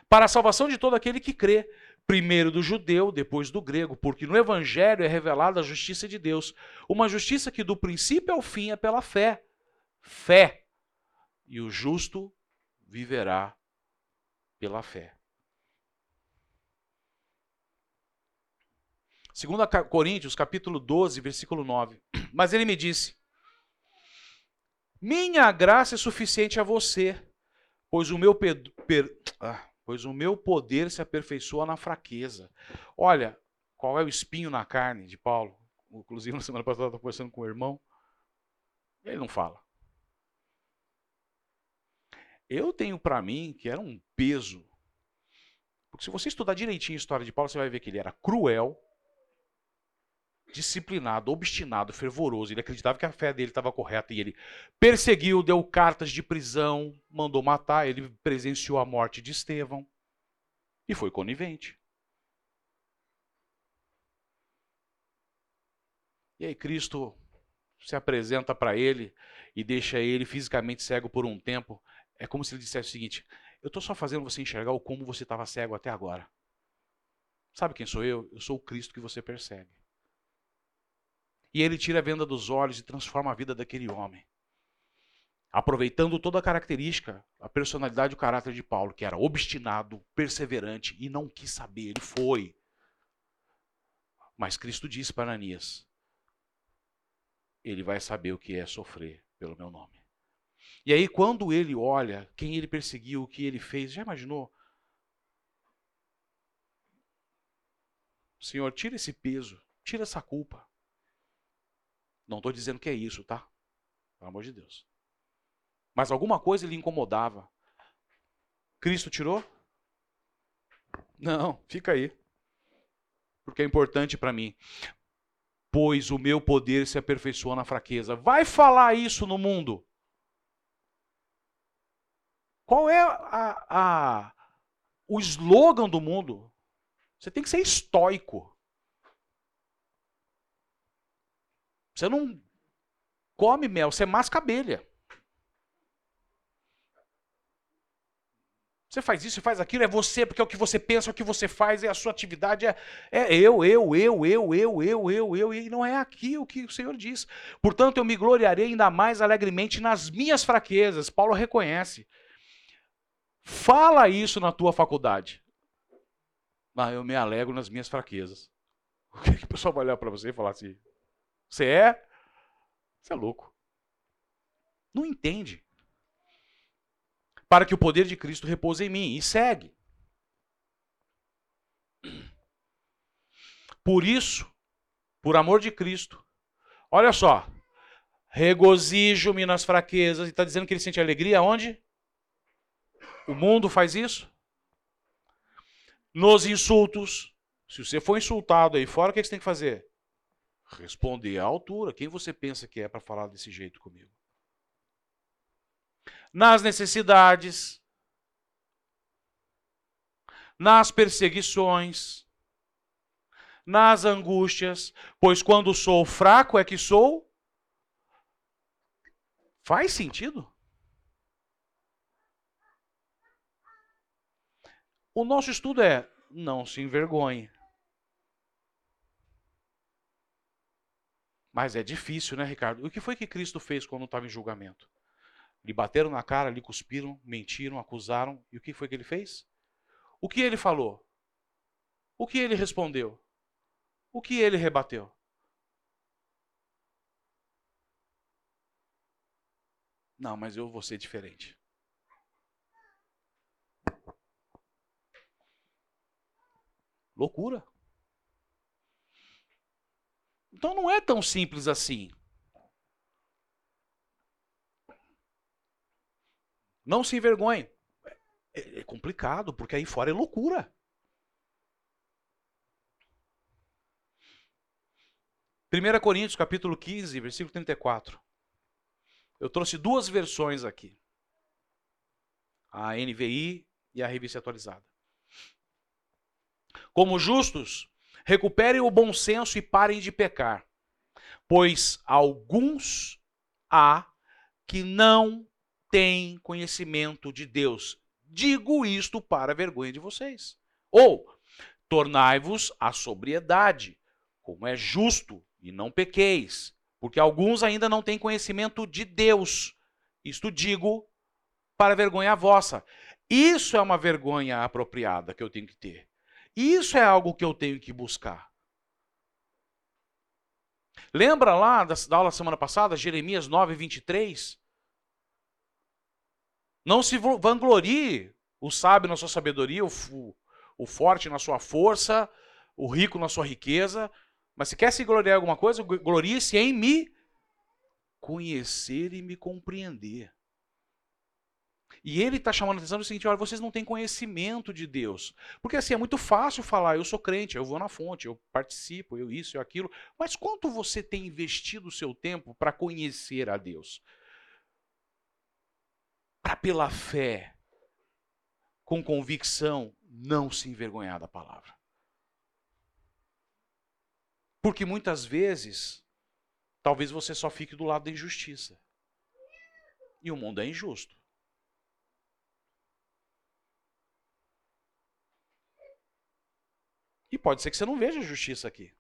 Para a salvação de todo aquele que crê, primeiro do judeu, depois do grego, porque no Evangelho é revelada a justiça de Deus, uma justiça que do princípio ao fim é pela fé. Fé. E o justo viverá pela fé. 2 Coríntios, capítulo 12, versículo 9. Mas ele me disse: Minha graça é suficiente a você, pois o meu per... Per... Ah, pois o meu poder se aperfeiçoa na fraqueza. Olha, qual é o espinho na carne de Paulo? Inclusive, na semana passada, eu estava conversando com o irmão. Ele não fala. Eu tenho para mim que era um peso. Porque se você estudar direitinho a história de Paulo, você vai ver que ele era cruel, disciplinado, obstinado, fervoroso. Ele acreditava que a fé dele estava correta e ele perseguiu, deu cartas de prisão, mandou matar. Ele presenciou a morte de Estevão e foi conivente. E aí Cristo se apresenta para ele e deixa ele fisicamente cego por um tempo. É como se ele dissesse o seguinte: Eu estou só fazendo você enxergar o como você estava cego até agora. Sabe quem sou eu? Eu sou o Cristo que você persegue. E ele tira a venda dos olhos e transforma a vida daquele homem. Aproveitando toda a característica, a personalidade e o caráter de Paulo, que era obstinado, perseverante e não quis saber, ele foi. Mas Cristo disse para Ananias: ele vai saber o que é sofrer pelo meu nome. E aí, quando ele olha quem ele perseguiu, o que ele fez, já imaginou? Senhor, tira esse peso, tira essa culpa. Não estou dizendo que é isso, tá? Pelo amor de Deus. Mas alguma coisa lhe incomodava. Cristo tirou? Não, fica aí. Porque é importante para mim. Pois o meu poder se aperfeiçoa na fraqueza. Vai falar isso no mundo. Qual é a, a, o slogan do mundo? Você tem que ser estoico. Você não come mel, você masca abelha. Você faz isso, você faz aquilo, é você, porque é o que você pensa, é o que você faz, é a sua atividade, é, é eu, eu, eu, eu, eu, eu, eu, eu, e não é aqui o que o Senhor diz. Portanto, eu me gloriarei ainda mais alegremente nas minhas fraquezas. Paulo reconhece. Fala isso na tua faculdade. Ah, eu me alegro nas minhas fraquezas. O que, que o pessoal vai olhar para você e falar assim? Você é? Você é louco. Não entende. para que o poder de Cristo repouse em mim. E segue. Por isso, por amor de Cristo, olha só, regozijo-me nas fraquezas. E está dizendo que ele sente alegria onde? O mundo faz isso? Nos insultos. Se você for insultado aí fora, o que você tem que fazer? Responder à altura. Quem você pensa que é para falar desse jeito comigo? Nas necessidades, nas perseguições, nas angústias, pois quando sou fraco é que sou. Faz sentido? O nosso estudo é não se envergonhe. Mas é difícil, né, Ricardo? O que foi que Cristo fez quando estava em julgamento? Lhe bateram na cara, lhe cuspiram, mentiram, acusaram. E o que foi que ele fez? O que ele falou? O que ele respondeu? O que ele rebateu? Não, mas eu vou ser diferente. Loucura. Então não é tão simples assim. Não se envergonhe. É, é complicado, porque aí fora é loucura. 1 Coríntios capítulo 15, versículo 34. Eu trouxe duas versões aqui. A NVI e a revista atualizada. Como justos, recuperem o bom senso e parem de pecar, pois alguns há que não têm conhecimento de Deus. Digo isto para vergonha de vocês. Ou, tornai-vos a sobriedade, como é justo, e não pequeis, porque alguns ainda não têm conhecimento de Deus. Isto digo para vergonha vossa. Isso é uma vergonha apropriada que eu tenho que ter. Isso é algo que eu tenho que buscar. Lembra lá da, da aula semana passada, Jeremias 9, 23? Não se vanglorie o sábio na sua sabedoria, o, o forte na sua força, o rico na sua riqueza. Mas se quer se gloriar em alguma coisa, glorie-se em me conhecer e me compreender. E ele está chamando a atenção do seguinte: olha, vocês não têm conhecimento de Deus. Porque assim, é muito fácil falar, eu sou crente, eu vou na fonte, eu participo, eu isso, eu aquilo. Mas quanto você tem investido o seu tempo para conhecer a Deus? Para pela fé, com convicção, não se envergonhar da palavra. Porque muitas vezes, talvez você só fique do lado da injustiça. E o mundo é injusto. Pode ser que você não veja justiça aqui.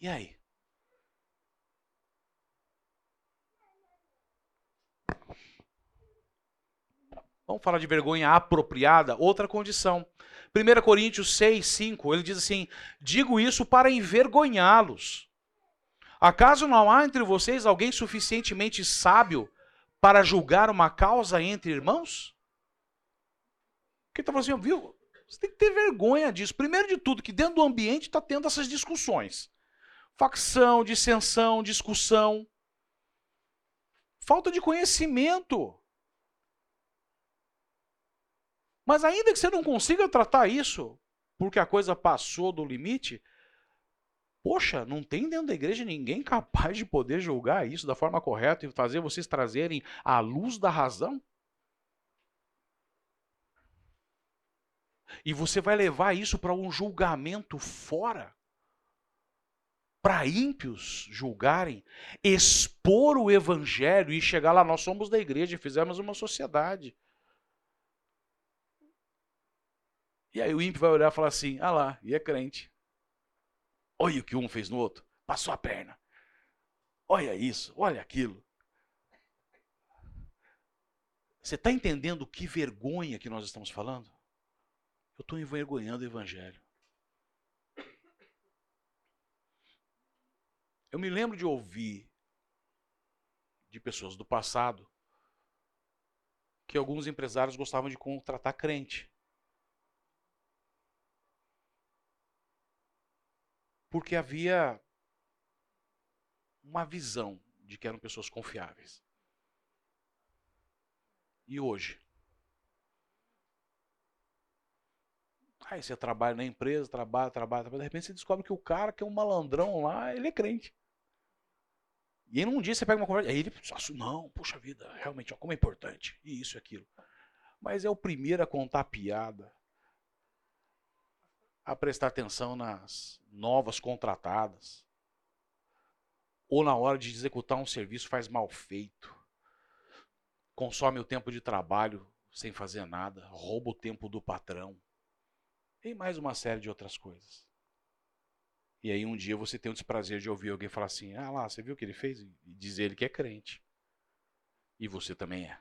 E aí? Vamos falar de vergonha apropriada, outra condição. 1 Coríntios 6, 5, ele diz assim: Digo isso para envergonhá-los. Acaso não há entre vocês alguém suficientemente sábio para julgar uma causa entre irmãos? Que está falando assim, viu? Você tem que ter vergonha disso. Primeiro de tudo, que dentro do ambiente está tendo essas discussões. Facção, dissensão, discussão. Falta de conhecimento. Mas ainda que você não consiga tratar isso, porque a coisa passou do limite, poxa, não tem dentro da igreja ninguém capaz de poder julgar isso da forma correta e fazer vocês trazerem a luz da razão? E você vai levar isso para um julgamento fora. Para ímpios julgarem, expor o evangelho e chegar lá, nós somos da igreja, fizemos uma sociedade. E aí o ímpio vai olhar e falar assim: ah lá, e é crente. Olha o que um fez no outro, passou a perna. Olha isso, olha aquilo. Você está entendendo que vergonha que nós estamos falando? Eu estou envergonhando o Evangelho. Eu me lembro de ouvir de pessoas do passado que alguns empresários gostavam de contratar crente. Porque havia uma visão de que eram pessoas confiáveis. E hoje? Aí você trabalha na empresa, trabalha, trabalha, trabalha, de repente você descobre que o cara que é um malandrão lá, ele é crente. E aí num dia você pega uma conversa, aí ele, não, puxa vida, realmente, ó, como é importante, e isso e aquilo. Mas é o primeiro a contar piada, a prestar atenção nas novas contratadas, ou na hora de executar um serviço faz mal feito, consome o tempo de trabalho sem fazer nada, rouba o tempo do patrão, e mais uma série de outras coisas. E aí um dia você tem o desprazer de ouvir alguém falar assim: ah lá, você viu o que ele fez? E dizer ele que é crente. E você também é.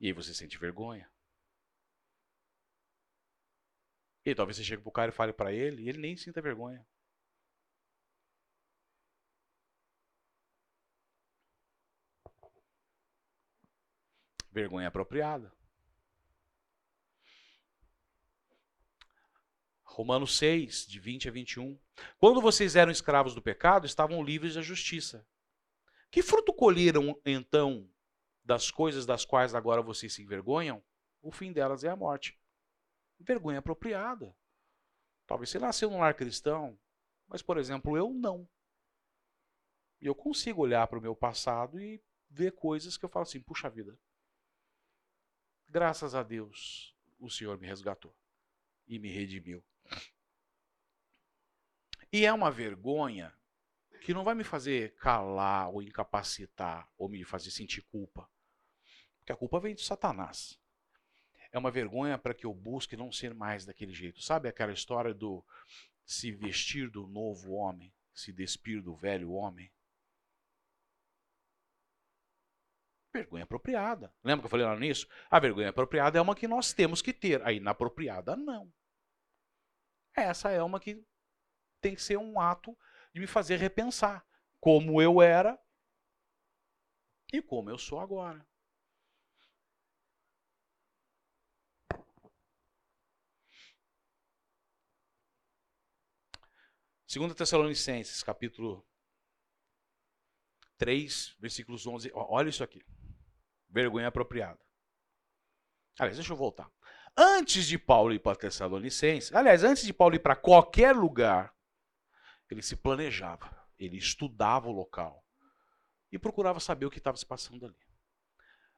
E aí você sente vergonha. E talvez você chegue pro cara e fale para ele, e ele nem sinta vergonha. Vergonha apropriada. Romanos 6, de 20 a 21. Quando vocês eram escravos do pecado, estavam livres da justiça. Que fruto colheram então das coisas das quais agora vocês se envergonham? O fim delas é a morte. Vergonha apropriada. Talvez você nasceu num lar cristão, mas, por exemplo, eu não. E eu consigo olhar para o meu passado e ver coisas que eu falo assim: puxa vida, graças a Deus o Senhor me resgatou e me redimiu. E é uma vergonha que não vai me fazer calar ou incapacitar ou me fazer sentir culpa. Porque a culpa vem de Satanás. É uma vergonha para que eu busque não ser mais daquele jeito. Sabe aquela história do se vestir do novo homem, se despir do velho homem? Vergonha apropriada. Lembra que eu falei lá nisso? A vergonha apropriada é uma que nós temos que ter. A inapropriada, não. Essa é uma que tem que ser um ato de me fazer repensar como eu era e como eu sou agora. Segunda Tessalonicenses, capítulo 3, versículos 11. Olha isso aqui. Vergonha apropriada. Aliás, deixa eu voltar. Antes de Paulo ir para Tessalonicenses, aliás, antes de Paulo ir para qualquer lugar, ele se planejava, ele estudava o local e procurava saber o que estava se passando ali.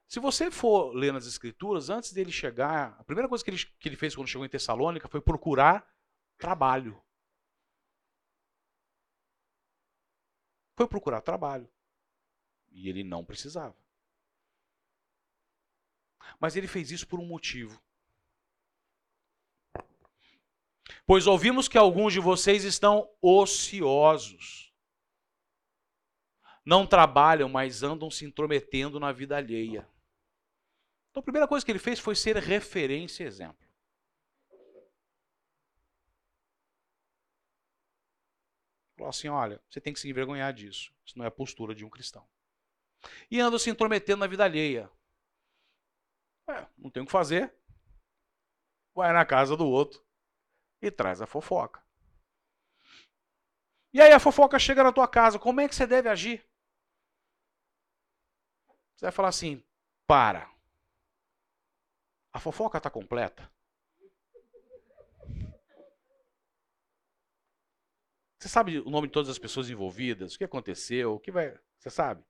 Se você for ler nas escrituras, antes dele chegar, a primeira coisa que ele, que ele fez quando chegou em Tessalônica foi procurar trabalho. Foi procurar trabalho. E ele não precisava. Mas ele fez isso por um motivo. Pois ouvimos que alguns de vocês estão ociosos. Não trabalham, mas andam se intrometendo na vida alheia. Então a primeira coisa que ele fez foi ser referência e exemplo. Falou assim: olha, você tem que se envergonhar disso. Isso não é a postura de um cristão. E andam se intrometendo na vida alheia. É, não tem o que fazer. Vai na casa do outro e traz a fofoca. E aí a fofoca chega na tua casa, como é que você deve agir? Você vai falar assim: para. A fofoca está completa? Você sabe o nome de todas as pessoas envolvidas? O que aconteceu? O que vai. Você sabe?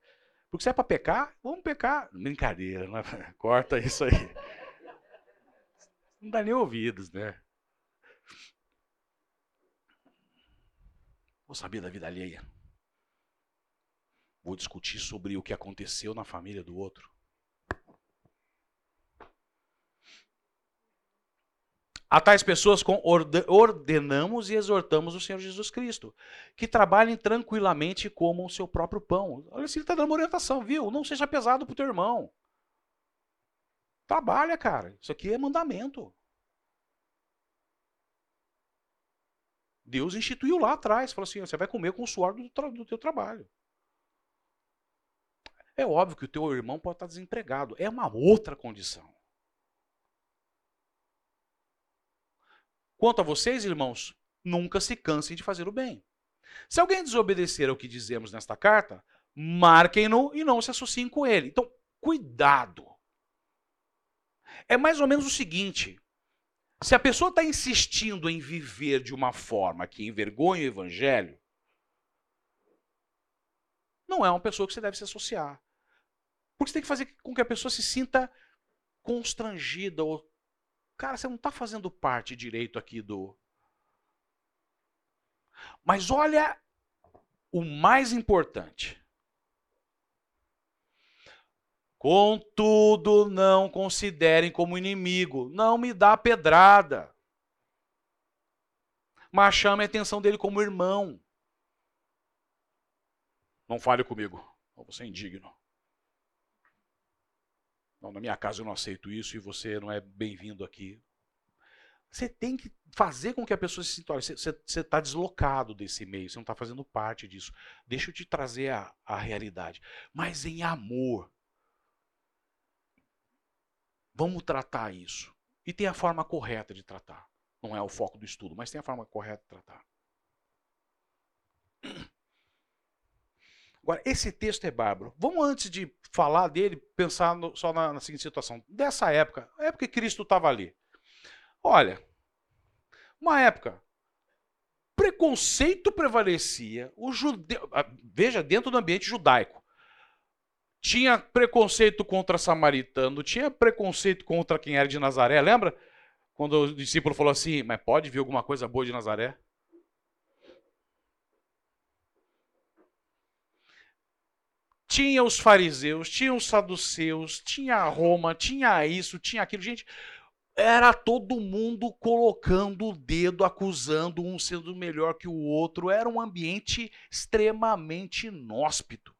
Porque se é para pecar, vamos pecar. Brincadeira, né? corta isso aí. Não dá nem ouvidos, né? Vou saber da vida alheia. Vou discutir sobre o que aconteceu na família do outro. A tais pessoas ordenamos e exortamos o Senhor Jesus Cristo, que trabalhem tranquilamente como o seu próprio pão. Olha se ele está dando uma orientação, viu? Não seja pesado para o teu irmão. Trabalha, cara. Isso aqui é mandamento. Deus instituiu lá atrás, falou assim: você vai comer com o suor do, do teu trabalho. É óbvio que o teu irmão pode estar desempregado. É uma outra condição. Quanto a vocês, irmãos, nunca se cansem de fazer o bem. Se alguém desobedecer ao que dizemos nesta carta, marquem-no e não se associem com ele. Então, cuidado. É mais ou menos o seguinte: se a pessoa está insistindo em viver de uma forma que envergonha o evangelho, não é uma pessoa que você deve se associar. Porque você tem que fazer com que a pessoa se sinta constrangida ou cara, você não está fazendo parte direito aqui do. Mas olha o mais importante. Contudo, não considerem como inimigo, não me dá pedrada. Mas chame a atenção dele como irmão. Não fale comigo, você é indigno. Não, na minha casa eu não aceito isso e você não é bem-vindo aqui. Você tem que fazer com que a pessoa se sinta. Você está deslocado desse meio, você não está fazendo parte disso. Deixa eu te trazer a, a realidade. Mas em amor. Vamos tratar isso. E tem a forma correta de tratar. Não é o foco do estudo, mas tem a forma correta de tratar. Agora, esse texto é bárbaro. Vamos, antes de falar dele, pensar no, só na, na, seguinte situação. Dessa época, a época que Cristo estava ali. Olha, uma época, preconceito prevalecia, o judeu, ah, veja, dentro do ambiente judaico. Tinha preconceito contra samaritano, tinha preconceito contra quem era de Nazaré. Lembra? Quando o discípulo falou assim: Mas pode vir alguma coisa boa de Nazaré? Tinha os fariseus, tinha os saduceus, tinha Roma, tinha isso, tinha aquilo. Gente, era todo mundo colocando o dedo, acusando um sendo melhor que o outro. Era um ambiente extremamente inóspito.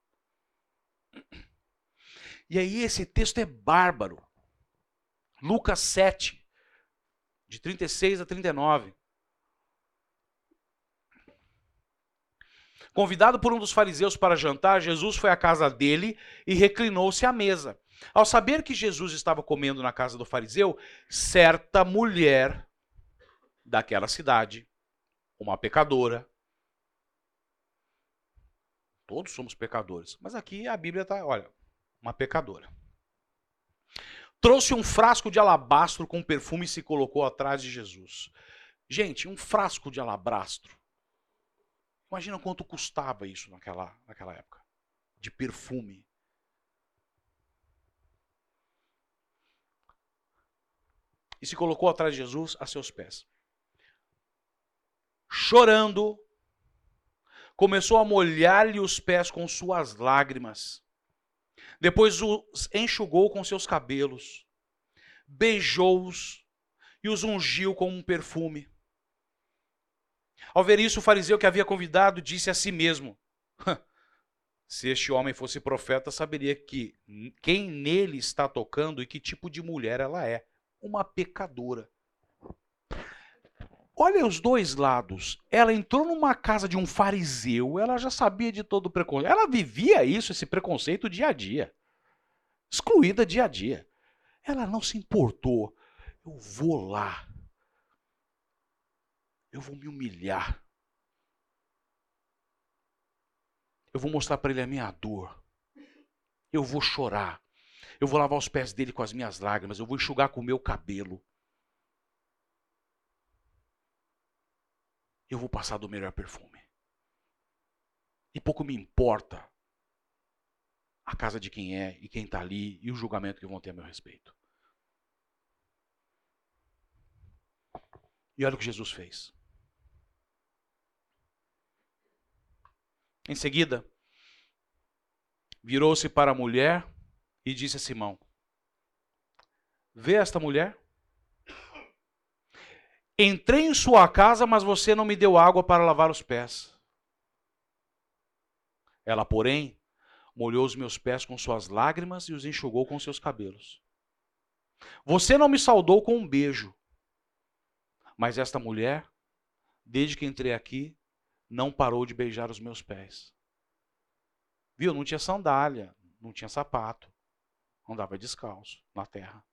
E aí esse texto é bárbaro. Lucas 7, de 36 a 39. Convidado por um dos fariseus para jantar, Jesus foi à casa dele e reclinou-se à mesa. Ao saber que Jesus estava comendo na casa do fariseu, certa mulher daquela cidade, uma pecadora, todos somos pecadores, mas aqui a Bíblia está, olha, uma pecadora. Trouxe um frasco de alabastro com perfume e se colocou atrás de Jesus. Gente, um frasco de alabastro. Imagina quanto custava isso naquela, naquela época. De perfume. E se colocou atrás de Jesus a seus pés. Chorando, começou a molhar-lhe os pés com suas lágrimas depois os enxugou com seus cabelos, beijou-os e os ungiu com um perfume. Ao ver isso, o fariseu que havia convidado disse a si mesmo: Se este homem fosse profeta, saberia que quem nele está tocando e que tipo de mulher ela é. Uma pecadora. Olha os dois lados. Ela entrou numa casa de um fariseu, ela já sabia de todo o preconceito. Ela vivia isso, esse preconceito dia a dia. Excluída dia a dia. Ela não se importou. Eu vou lá. Eu vou me humilhar. Eu vou mostrar para ele a minha dor. Eu vou chorar. Eu vou lavar os pés dele com as minhas lágrimas. Eu vou enxugar com o meu cabelo. Eu vou passar do melhor perfume. E pouco me importa a casa de quem é e quem está ali e o julgamento que vão ter a meu respeito. E olha o que Jesus fez. Em seguida, virou-se para a mulher e disse a Simão: Vê esta mulher? Entrei em sua casa, mas você não me deu água para lavar os pés. Ela, porém, molhou os meus pés com suas lágrimas e os enxugou com seus cabelos. Você não me saudou com um beijo. Mas esta mulher, desde que entrei aqui, não parou de beijar os meus pés. Viu? Não tinha sandália, não tinha sapato, andava descalço na terra.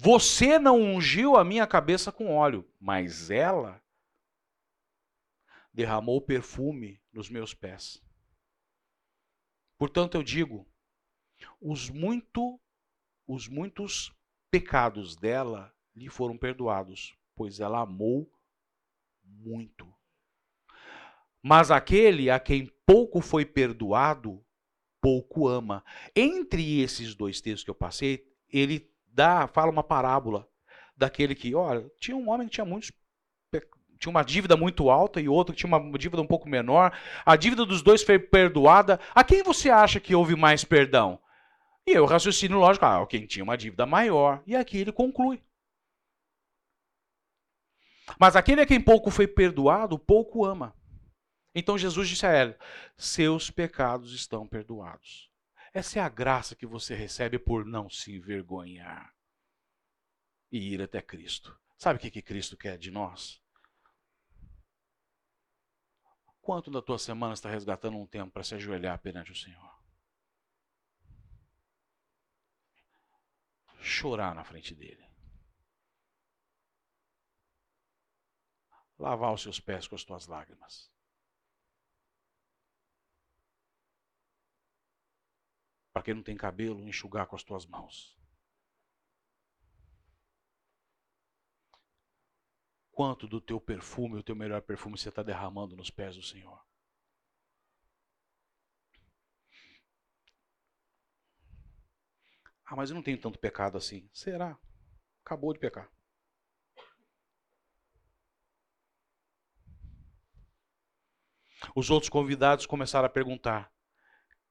Você não ungiu a minha cabeça com óleo, mas ela derramou perfume nos meus pés. Portanto, eu digo, os muito os muitos pecados dela lhe foram perdoados, pois ela amou muito. Mas aquele a quem pouco foi perdoado, pouco ama. Entre esses dois textos que eu passei, ele dá, fala uma parábola daquele que, olha, tinha um homem que tinha muitos tinha uma dívida muito alta e outro que tinha uma dívida um pouco menor. A dívida dos dois foi perdoada. A quem você acha que houve mais perdão? E eu raciocínio lógico, ah, quem tinha uma dívida maior. E aqui ele conclui. Mas aquele a quem pouco foi perdoado, pouco ama. Então Jesus disse a ela: Seus pecados estão perdoados. Essa é a graça que você recebe por não se envergonhar e ir até Cristo. Sabe o que, que Cristo quer de nós? Quanto da tua semana está resgatando um tempo para se ajoelhar perante o Senhor? Chorar na frente dele. Lavar os seus pés com as tuas lágrimas. Para quem não tem cabelo, enxugar com as tuas mãos. Quanto do teu perfume, o teu melhor perfume, você está derramando nos pés do Senhor? Ah, mas eu não tenho tanto pecado assim. Será? Acabou de pecar. Os outros convidados começaram a perguntar: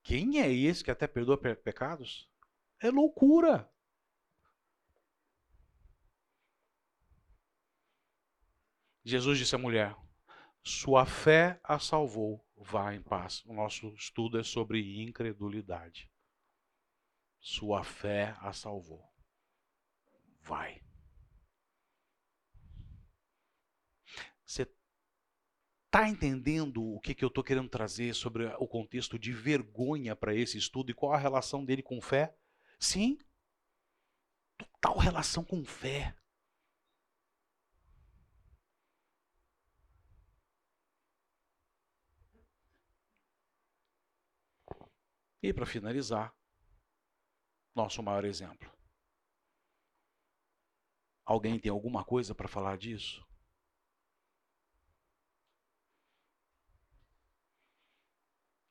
quem é esse que até perdoa pe pecados? É loucura. Jesus disse à mulher: Sua fé a salvou, vá em paz. O nosso estudo é sobre incredulidade. Sua fé a salvou. Vai. Você Está entendendo o que, que eu estou querendo trazer sobre o contexto de vergonha para esse estudo e qual a relação dele com fé? Sim, total relação com fé. E para finalizar, nosso maior exemplo. Alguém tem alguma coisa para falar disso?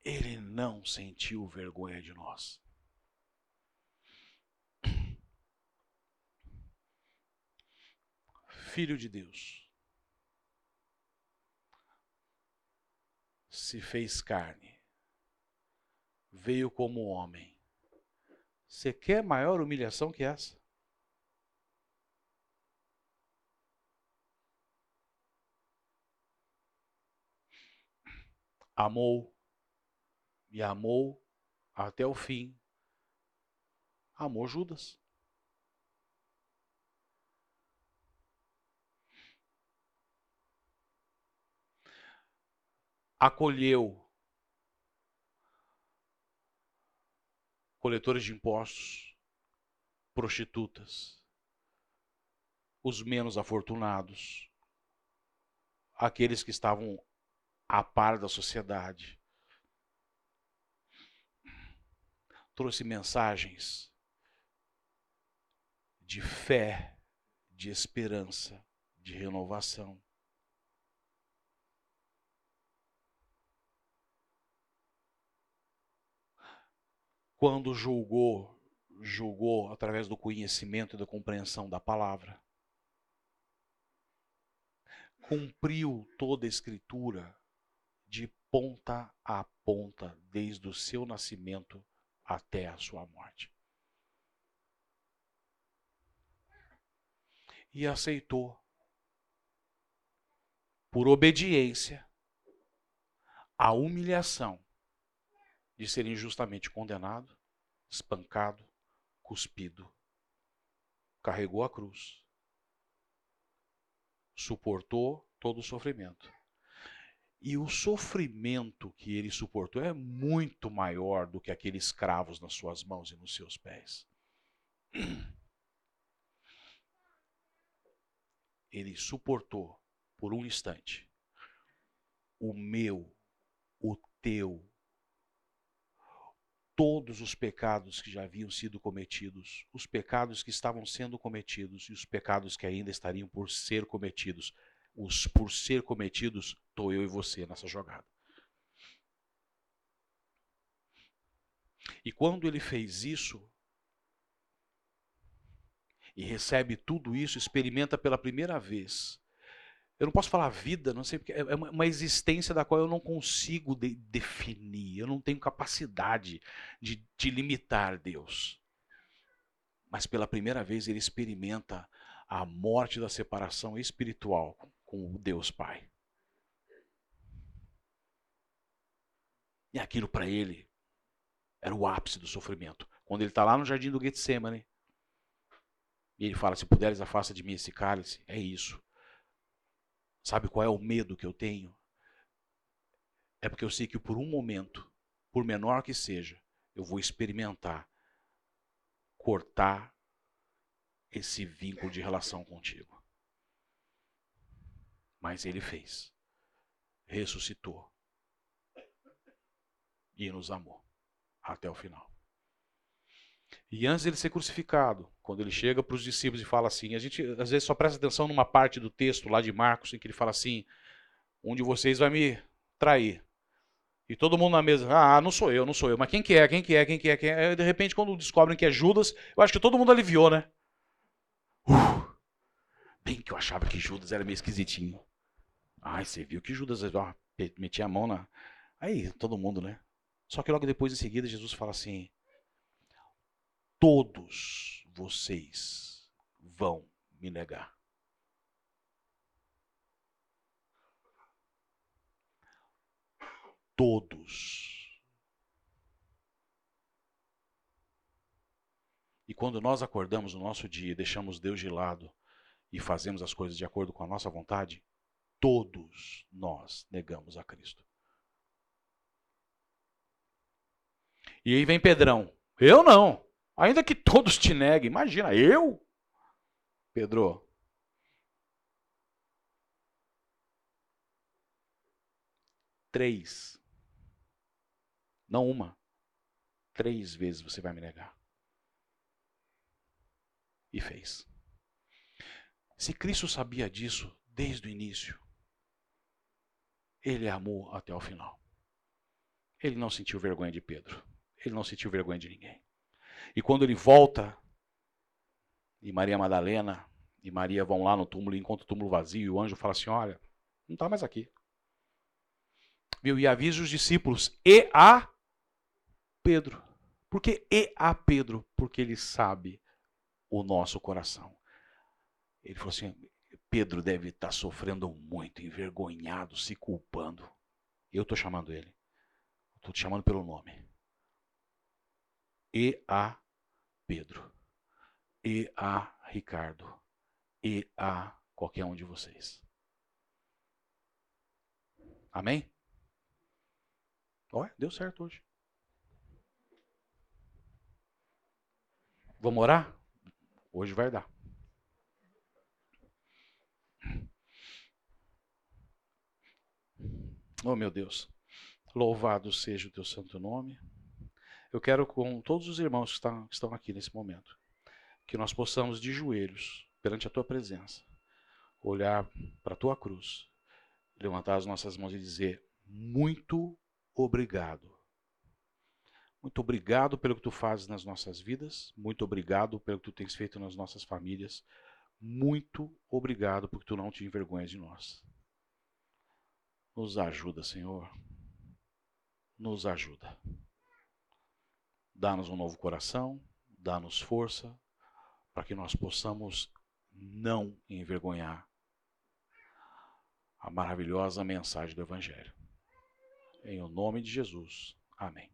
Ele não sentiu vergonha de nós. Filho de Deus, se fez carne, veio como homem. Você quer maior humilhação que essa? Amou e amou até o fim, amou Judas. Acolheu coletores de impostos, prostitutas, os menos afortunados, aqueles que estavam a par da sociedade. Trouxe mensagens de fé, de esperança, de renovação. Quando julgou, julgou através do conhecimento e da compreensão da palavra. Cumpriu toda a Escritura de ponta a ponta, desde o seu nascimento até a sua morte. E aceitou, por obediência, a humilhação de ser injustamente condenado, espancado, cuspido. Carregou a cruz, suportou todo o sofrimento. E o sofrimento que ele suportou é muito maior do que aqueles escravos nas suas mãos e nos seus pés. Ele suportou por um instante o meu, o teu, todos os pecados que já haviam sido cometidos, os pecados que estavam sendo cometidos e os pecados que ainda estariam por ser cometidos. Os por ser cometidos, estou eu e você nessa jogada. E quando ele fez isso, e recebe tudo isso, experimenta pela primeira vez eu não posso falar vida, não sei porque é, é uma existência da qual eu não consigo de, definir. Eu não tenho capacidade de, de limitar Deus. Mas pela primeira vez ele experimenta a morte da separação espiritual com o Deus Pai. E aquilo para ele era o ápice do sofrimento. Quando ele está lá no jardim do Getsemane, e ele fala: Se puderes, afasta de mim esse cálice. É isso. Sabe qual é o medo que eu tenho? É porque eu sei que por um momento, por menor que seja, eu vou experimentar cortar esse vínculo de relação contigo. Mas ele fez. Ressuscitou. E nos amou até o final. E antes dele ser crucificado, quando ele chega para os discípulos e fala assim, a gente às vezes só presta atenção numa parte do texto lá de Marcos em que ele fala assim: um de vocês vai me trair. E todo mundo na mesa, ah, não sou eu, não sou eu. Mas quem que é? Quem que é? Quem que é? Quem é? de repente, quando descobrem que é Judas, eu acho que todo mundo aliviou, né? Uh, bem que eu achava que Judas era meio esquisitinho. Ai, você viu que Judas metia a mão na. Aí, todo mundo, né? Só que logo depois, em seguida, Jesus fala assim: todos vocês vão me negar. Todos. E quando nós acordamos no nosso dia e deixamos Deus de lado e fazemos as coisas de acordo com a nossa vontade, todos nós negamos a Cristo. E aí vem Pedrão. Eu não. Ainda que todos te neguem, imagina, eu? Pedro. Três. Não uma. Três vezes você vai me negar. E fez. Se Cristo sabia disso desde o início, ele amou até o final. Ele não sentiu vergonha de Pedro. Ele não sentiu vergonha de ninguém. E quando ele volta, e Maria Madalena e Maria vão lá no túmulo e encontram o túmulo vazio, e o anjo fala assim: Olha, não está mais aqui. Viu? E avisa os discípulos e a Pedro. Por que e a Pedro? Porque ele sabe o nosso coração. Ele falou assim: Pedro deve estar tá sofrendo muito, envergonhado, se culpando. Eu estou chamando ele. Estou te chamando pelo nome e a Pedro, e a Ricardo, e a qualquer um de vocês. Amém? Olha, deu certo hoje. Vamos orar? Hoje vai dar. Oh, meu Deus. Louvado seja o teu santo nome. Eu quero, com todos os irmãos que estão, aqui nesse momento, que nós possamos, de joelhos, perante a tua presença, olhar para a tua cruz, levantar as nossas mãos e dizer: Muito obrigado. Muito obrigado pelo que tu fazes nas nossas vidas. Muito obrigado pelo que tu tens feito nas nossas famílias. Muito obrigado porque tu não te envergonhas de nós. Nos ajuda, Senhor. Nos ajuda. Dá-nos um novo coração, dá-nos força, para que nós possamos não envergonhar a maravilhosa mensagem do Evangelho. Em o nome de Jesus. Amém.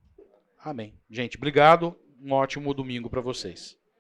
Amém. Gente, obrigado. Um ótimo domingo para vocês.